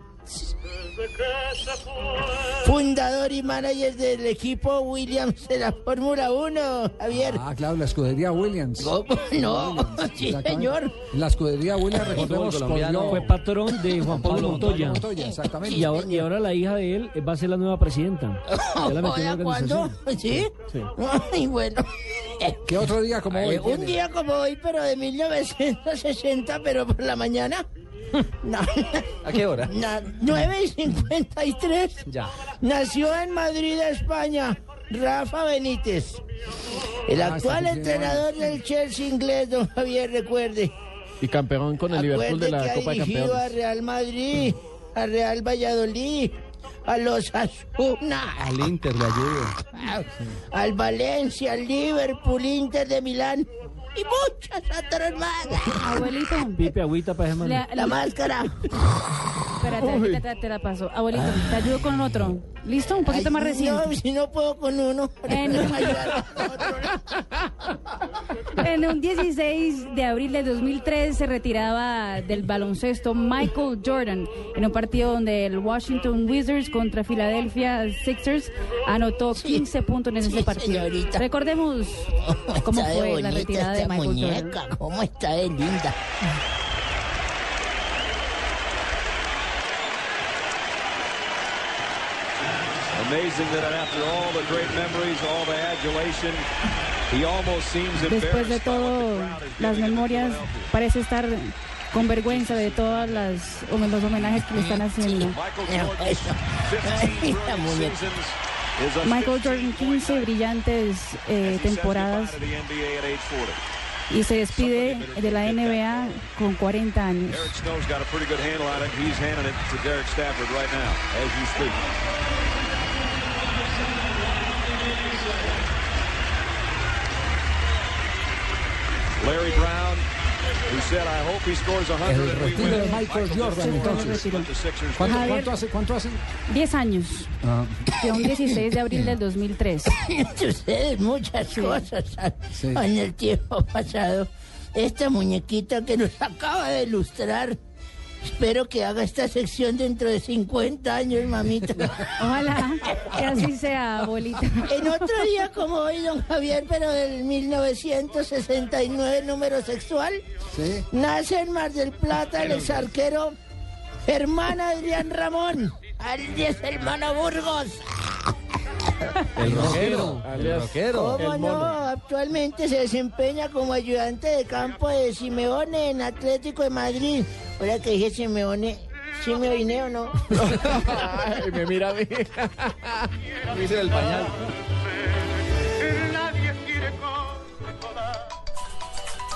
Fundador y manager del equipo Williams de la Fórmula 1, Javier. Ah, claro, la escudería Williams. [laughs] No, sí, señor. La escudería Williams, recordemos, Fue patrón de Juan Pablo Montoya. Montoya, exactamente. Y ahora, y ahora la hija de él va a ser la nueva presidenta. [laughs] Ya la metió en la Oiga, ¿cuándo? ¿Sí? Sí. Ay, bueno. ¿Qué otro día como hoy? Eh, un tiene? día como hoy, pero de 1960, pero por la mañana. [laughs] No. ¿A qué hora? Na- 9 y 53. Ya. Nació en Madrid, España, Rafa Benítez. El Ah, actual está bien. entrenador del Chelsea inglés, don Javier, recuerde. Y campeón con el Liverpool de la que ha Copa de dirigido a Campeones. Real Madrid, a Real Valladolid, a los Asuna, Al Inter le ayudo. al Valencia, al Liverpool, Inter de Milán y muchos otros más. Abuelito. Pipe, agüita para ese. La, La máscara. Espérate, aquí te, te- te la paso. Abuelito, te ayudo con otro. ¿Listo? Un poquito Ay, más reciente. No, si no puedo con uno. En un, [laughs] en un 16 de abril de 2003 se retiraba del baloncesto Michael Jordan en un partido donde el Washington Wizards contra Philadelphia Sixers anotó 15 puntos en ese partido. señorita. Recordemos cómo Está de fue la retirada de Michael muñeca, Jordan. ¿Cómo está de linda? Después de todo, las memorias, parece estar con vergüenza de todas las los homenajes que le están haciendo. Michael Jordan 15 [laughs] brillantes eh, temporadas To the NBA at age 40. y se despide de la NBA con 40 años. Eric Snow's got a pretty good handle on it. He's handing it to Derek Stafford right now, as you speak. Larry Brown, who said, I hope he scores 100 El retiro de. Michael Jordan, entonces. ¿Cuánto, Javier. cuánto hace? ¿Cuánto hace? 10 años, Ah, que un 16 de abril del 2003. Ustedes [laughs] muchas cosas Sí. en el tiempo pasado. Esta muñequita que nos acaba de ilustrar. Espero que haga esta sección dentro de 50 años, mamita. [laughs] Ojalá que así sea, abuelita. En otro día como hoy, don Javier, pero del 1969, número sexual, sí. nace en Mar del Plata el exarquero Germán Adrián Ramón, alias Hermano Burgos. [laughs] El rockero. El rockero. ¿Cómo El no? mono. Actualmente se desempeña como ayudante de campo de Simeone en Atlético de Madrid. Ahora que dije Simeone, ¿sí me oiné o no? [laughs] Ay, me mira a mí. [laughs] Dice el pañal.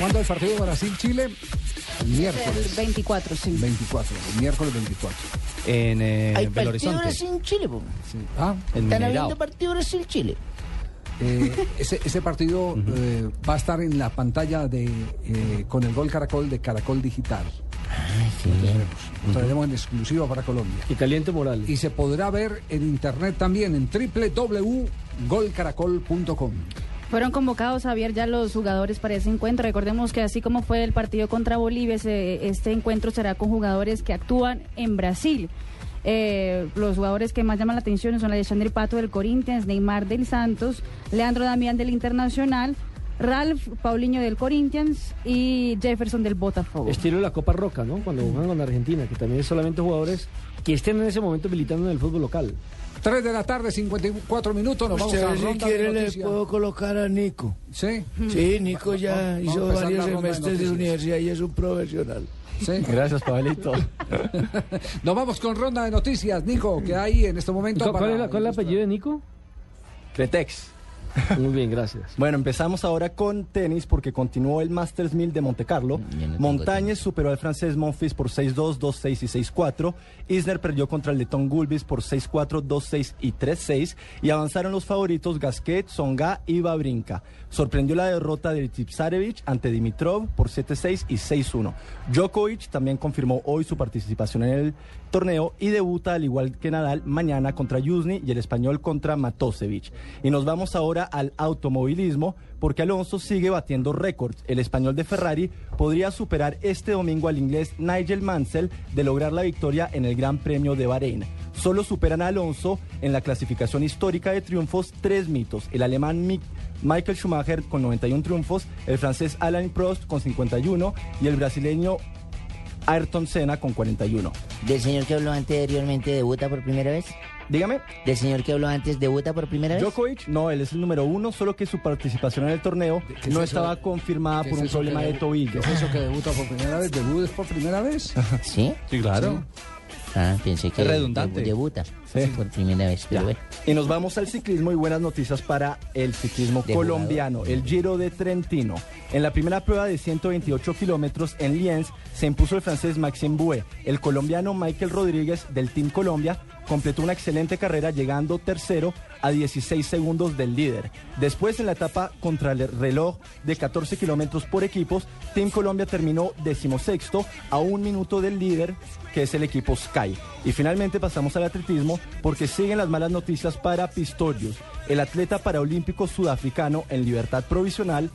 ¿Cuándo el partido de Brasil-Chile? El miércoles. El 24, sí. 24, el miércoles 24. En eh, Hay Belo partido Horizonte. Brasil-Chile, po. Ah, En Están Mineirao. habiendo partido Brasil-Chile. Eh, ese, ese partido [laughs] eh, va a estar en la pantalla de eh, con el gol Caracol de Caracol Digital. Lo traeremos en exclusiva para Colombia. Y caliente moral. Y se podrá ver en internet también en www.golcaracol.com. Fueron convocados, Javier, ya los jugadores para ese encuentro. Recordemos que así como fue el partido contra Bolivia, este encuentro será con jugadores que actúan en Brasil. Eh, los jugadores que más llaman la atención son Alexander Pato del Corinthians, Neymar del Santos, Leandro Damián del Internacional, Ralph Paulinho del Corinthians y Jefferson del Botafogo. Estilo la Copa Roca, ¿no? Cuando juegan con Argentina, que también es solamente jugadores que estén en ese momento militando en el fútbol local. 3 de la tarde, 54 minutos. Nos vamos Usted, a si ronda quiere, de le puedo colocar a Nico. ¿Sí? Sí, Nico ya Vamos hizo varios de semestres de universidad y es un profesional. Sí. Gracias, Pablito. [laughs] Nos vamos con ronda de noticias, Nico, que hay en este momento. ¿Cuál, para es, la- cuál es el apellido de Nico? Cretex. Muy bien, gracias. Bueno, empezamos ahora con tenis porque continuó el Masters 1000 de Monte Carlo. Montañez superó al francés Monfils por 6-2, 2-6 y 6-4. Isner perdió contra el letón Gulbis por 6-4, 2-6 y 3-6. Y avanzaron los favoritos Gasquet, Songa y Babrinka. Sorprendió la derrota de Tipsarevich ante Dimitrov por 7-6 y 6-1. Djokovic también confirmó hoy su participación en el torneo y debuta al igual que Nadal mañana contra Yuzny y el español contra Matosevic. Y nos vamos ahora al automovilismo porque Alonso sigue batiendo récords. El español de Ferrari podría superar este domingo al inglés Nigel Mansell de lograr la victoria en el Gran Premio de Bahrein. Solo superan a Alonso en la clasificación histórica de triunfos tres mitos. El alemán Mick Michael Schumacher con 91 triunfos, el francés Alain Prost con 51 y el brasileño Ayrton Senna con 41. ¿Del señor que habló anteriormente debuta por primera vez? Dígame. ¿Del señor que habló antes debuta por primera vez? Djokovic, no, él es el número uno, solo que su participación en el torneo ¿Qué es no eso? estaba confirmada ¿Qué por es un problema de tobillo. ¿Qué es eso que debuta por primera vez? ¿Debut es por primera vez? [laughs] ¿Sí? Sí, claro. Ah, pensé que Es redundante. debu- debuta Sí. por primera vez, pero Ya. bueno. Y nos vamos al ciclismo y buenas noticias para el ciclismo De colombiano, el Giro de Trentino. En la primera prueba de 128 kilómetros en Lienz se impuso el francés Maxime Bouet. El colombiano Michael Rodríguez del Team Colombia completó una excelente carrera llegando tercero a 16 segundos del líder. Después en la etapa contra el reloj de 14 kilómetros por equipos, Team Colombia terminó decimosexto a un minuto del líder que es el equipo Sky. Y finalmente pasamos al atletismo porque siguen las malas noticias para Pistorius, el atleta paraolímpico sudafricano en libertad provisional.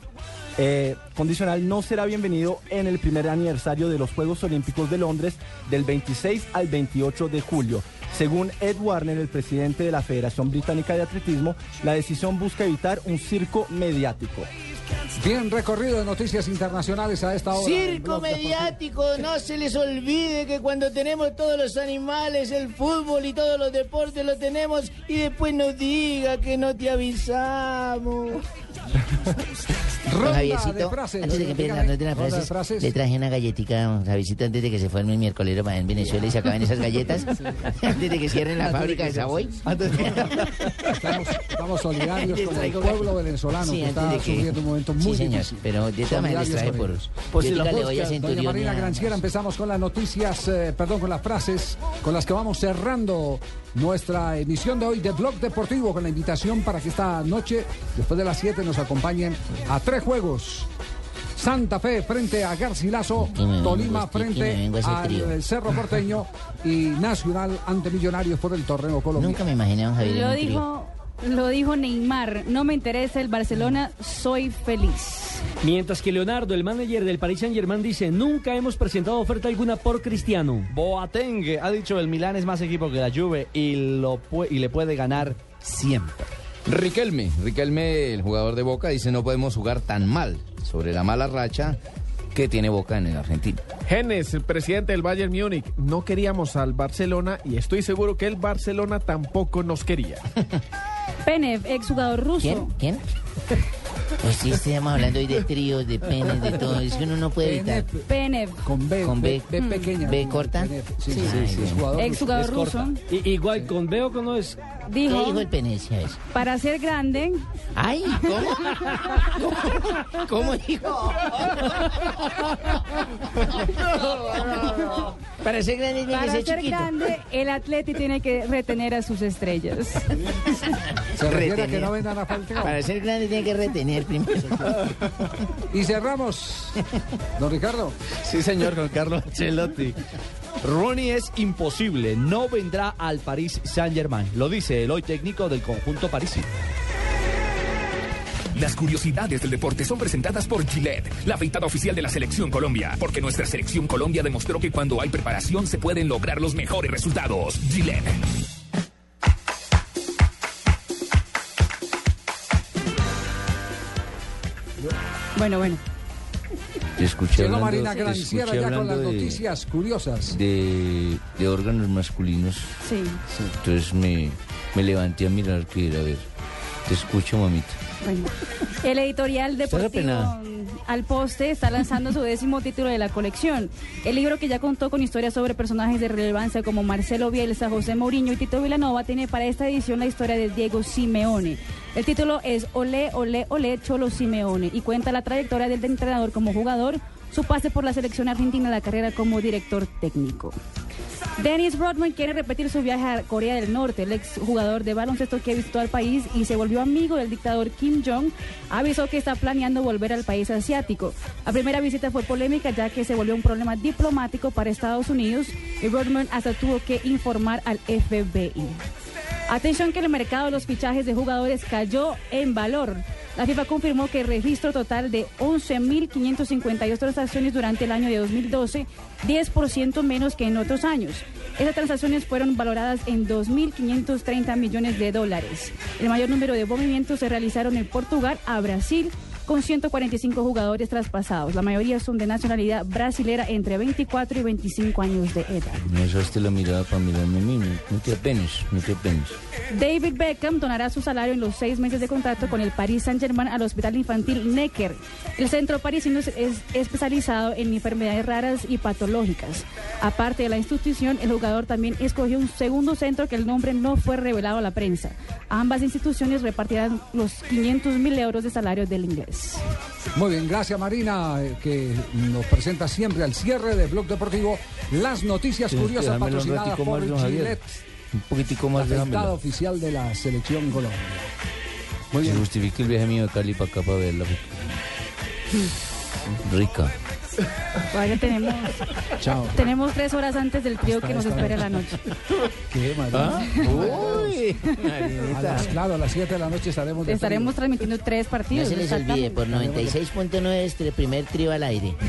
eh, condicional no será bienvenido en el primer aniversario de los Juegos Olímpicos de Londres del 26 al 28 de julio. Según Ed Warner, el presidente de la Federación Británica de Atletismo, la decisión busca evitar un circo mediático. Bien recorrido de noticias internacionales a esta hora. Circo mediático, no se les olvide que cuando tenemos todos los animales, el fútbol y todos los deportes lo tenemos y después nos diga que no te avisamos. [laughs] Javiercito, antes de que las las ronda de frases, frases. le traje una galletica, Javiercito, antes de que se forme el miércoles para en Venezuela y se acaben esas galletas, [laughs] [laughs] antes de que cierren la fábrica de Savoy. Estamos, estamos solidarios con el pueblo venezolano Sí, que está que- sufriendo un momento Sí, muy señor, difícil. pero de todas maneras Solidarios por- por si la busca, Doña Marina Granciera, empezamos con las noticias, eh, perdón, con las frases con las que vamos cerrando nuestra emisión de hoy de Blog Deportivo con la invitación para que esta noche, después de las 7, nos acompañen a tres juegos. Santa Fe frente a Garcilaso, Tolima frente al Cerro Porteño y Nacional ante Millonarios por el torneo colombiano. Nunca me imaginé un Javier Lo dijo, lo dijo Neymar, no me interesa el Barcelona, soy feliz. Mientras que Leonardo, el manager del Paris Saint Germain, dice, nunca hemos presentado oferta alguna por Cristiano. Boateng ha dicho el Milán es más equipo que la Juve y, lo y le puede ganar siempre. Riquelme, Riquelme, el jugador de Boca, dice no podemos jugar tan mal sobre la mala racha que tiene Boca en el Argentina. Genes, el presidente del Bayern Múnich, no queríamos al Barcelona y estoy seguro que el Barcelona tampoco nos quería. [laughs] Penev, exjugador ruso. ¿Quién? ¿Quién? Pues sí, estamos hablando hoy de tríos, de penes, de todo. Es que uno no puede evitar. Penev. Con B, Con B, B pequeña. B corta. Sí, sí, sí, es jugador ruso. Igual con B o con no es. ¿Qué Dijo, dijo el Penecia eso? para ser grande, Ay, ¿cómo? ¿Cómo, [laughs] ¿Cómo dijo? Para ser grande tiene que para ser ser grande, el atleta tiene que retener a sus estrellas. [laughs] Se refiere a que Retener. no vendan a Falcao. Para ser grande tiene que retener primero. Y cerramos. Don Ricardo. Sí, señor, con Carlos Ancelotti. Rooney es imposible, no vendrá al París Saint-Germain. Lo dice el hoy técnico del conjunto parisino. Las curiosidades del deporte son presentadas por Gillette, la afeitada oficial de la Selección Colombia, porque nuestra Selección Colombia demostró que cuando hay preparación se pueden lograr los mejores resultados. Gillette. Bueno, bueno. Te escuché Llegó hablando, Marina Granciera escuché ya con las de- noticias curiosas. de, de órganos masculinos. Sí. Entonces me, me levanté a mirar qué era. A ver, te escucho, mamita. Bueno, el editorial deportivo. Al Poste está lanzando su décimo título de la colección. El libro que ya contó con historias sobre personajes de relevancia como Marcelo Bielsa, José Mourinho y Tito Villanova tiene para esta edición la historia de Diego Simeone. El título es Olé, Olé, Olé, Cholo Simeone y cuenta la trayectoria del entrenador como jugador, su pase por la selección argentina, la carrera como director técnico. Dennis Rodman quiere repetir su viaje a Corea del Norte. El exjugador de baloncesto que visitó al país y se volvió amigo del dictador Kim Jong avisó que está planeando volver al país asiático. La primera visita fue polémica ya que se volvió un problema diplomático para Estados Unidos y Rodman hasta tuvo que informar al FBI. Atención que el mercado de los fichajes de jugadores cayó en valor. La FIFA confirmó que el registro total de 11.552 transacciones durante el año de 2012, 10% menos que en otros años. Esas transacciones fueron valoradas en 2.530 millones de dólares. El mayor número de movimientos se realizaron en Portugal a Brasil con 145 jugadores traspasados. La mayoría son de nacionalidad brasilera entre 24 y 25 años de edad. Me usaste la mirada para mirarme a mí. No, te apenes, no te apenes. David Beckham donará su salario en los seis meses de contrato con el Paris Saint-Germain al Hospital Infantil Necker. El centro parisino es especializado en enfermedades raras y patológicas. Aparte de la institución, el jugador también escogió un segundo centro que el nombre no fue revelado a la prensa. Ambas instituciones repartirán los 500 mil euros de salario del inglés. Muy bien, gracias Marina, eh, que nos presenta siempre al cierre de Blog Deportivo las noticias curiosas patrocinadas por. Gillette, Un poquitico la más, afeitada déjamelo. oficial de la Selección Colombia. Muy Se bien. justifica el viaje mío de Cali para acá para verla. Rica. Todavía tenemos, Chao. tenemos tres horas antes del trío que nos espera la noche. ¿Qué, Marina? ¿Ah? Uy, A las, claro, a las 7 de la noche estaremos de Estaremos transmitiendo tres no partidos. se les olvide, por 96.9 este primer trío al aire. [laughs]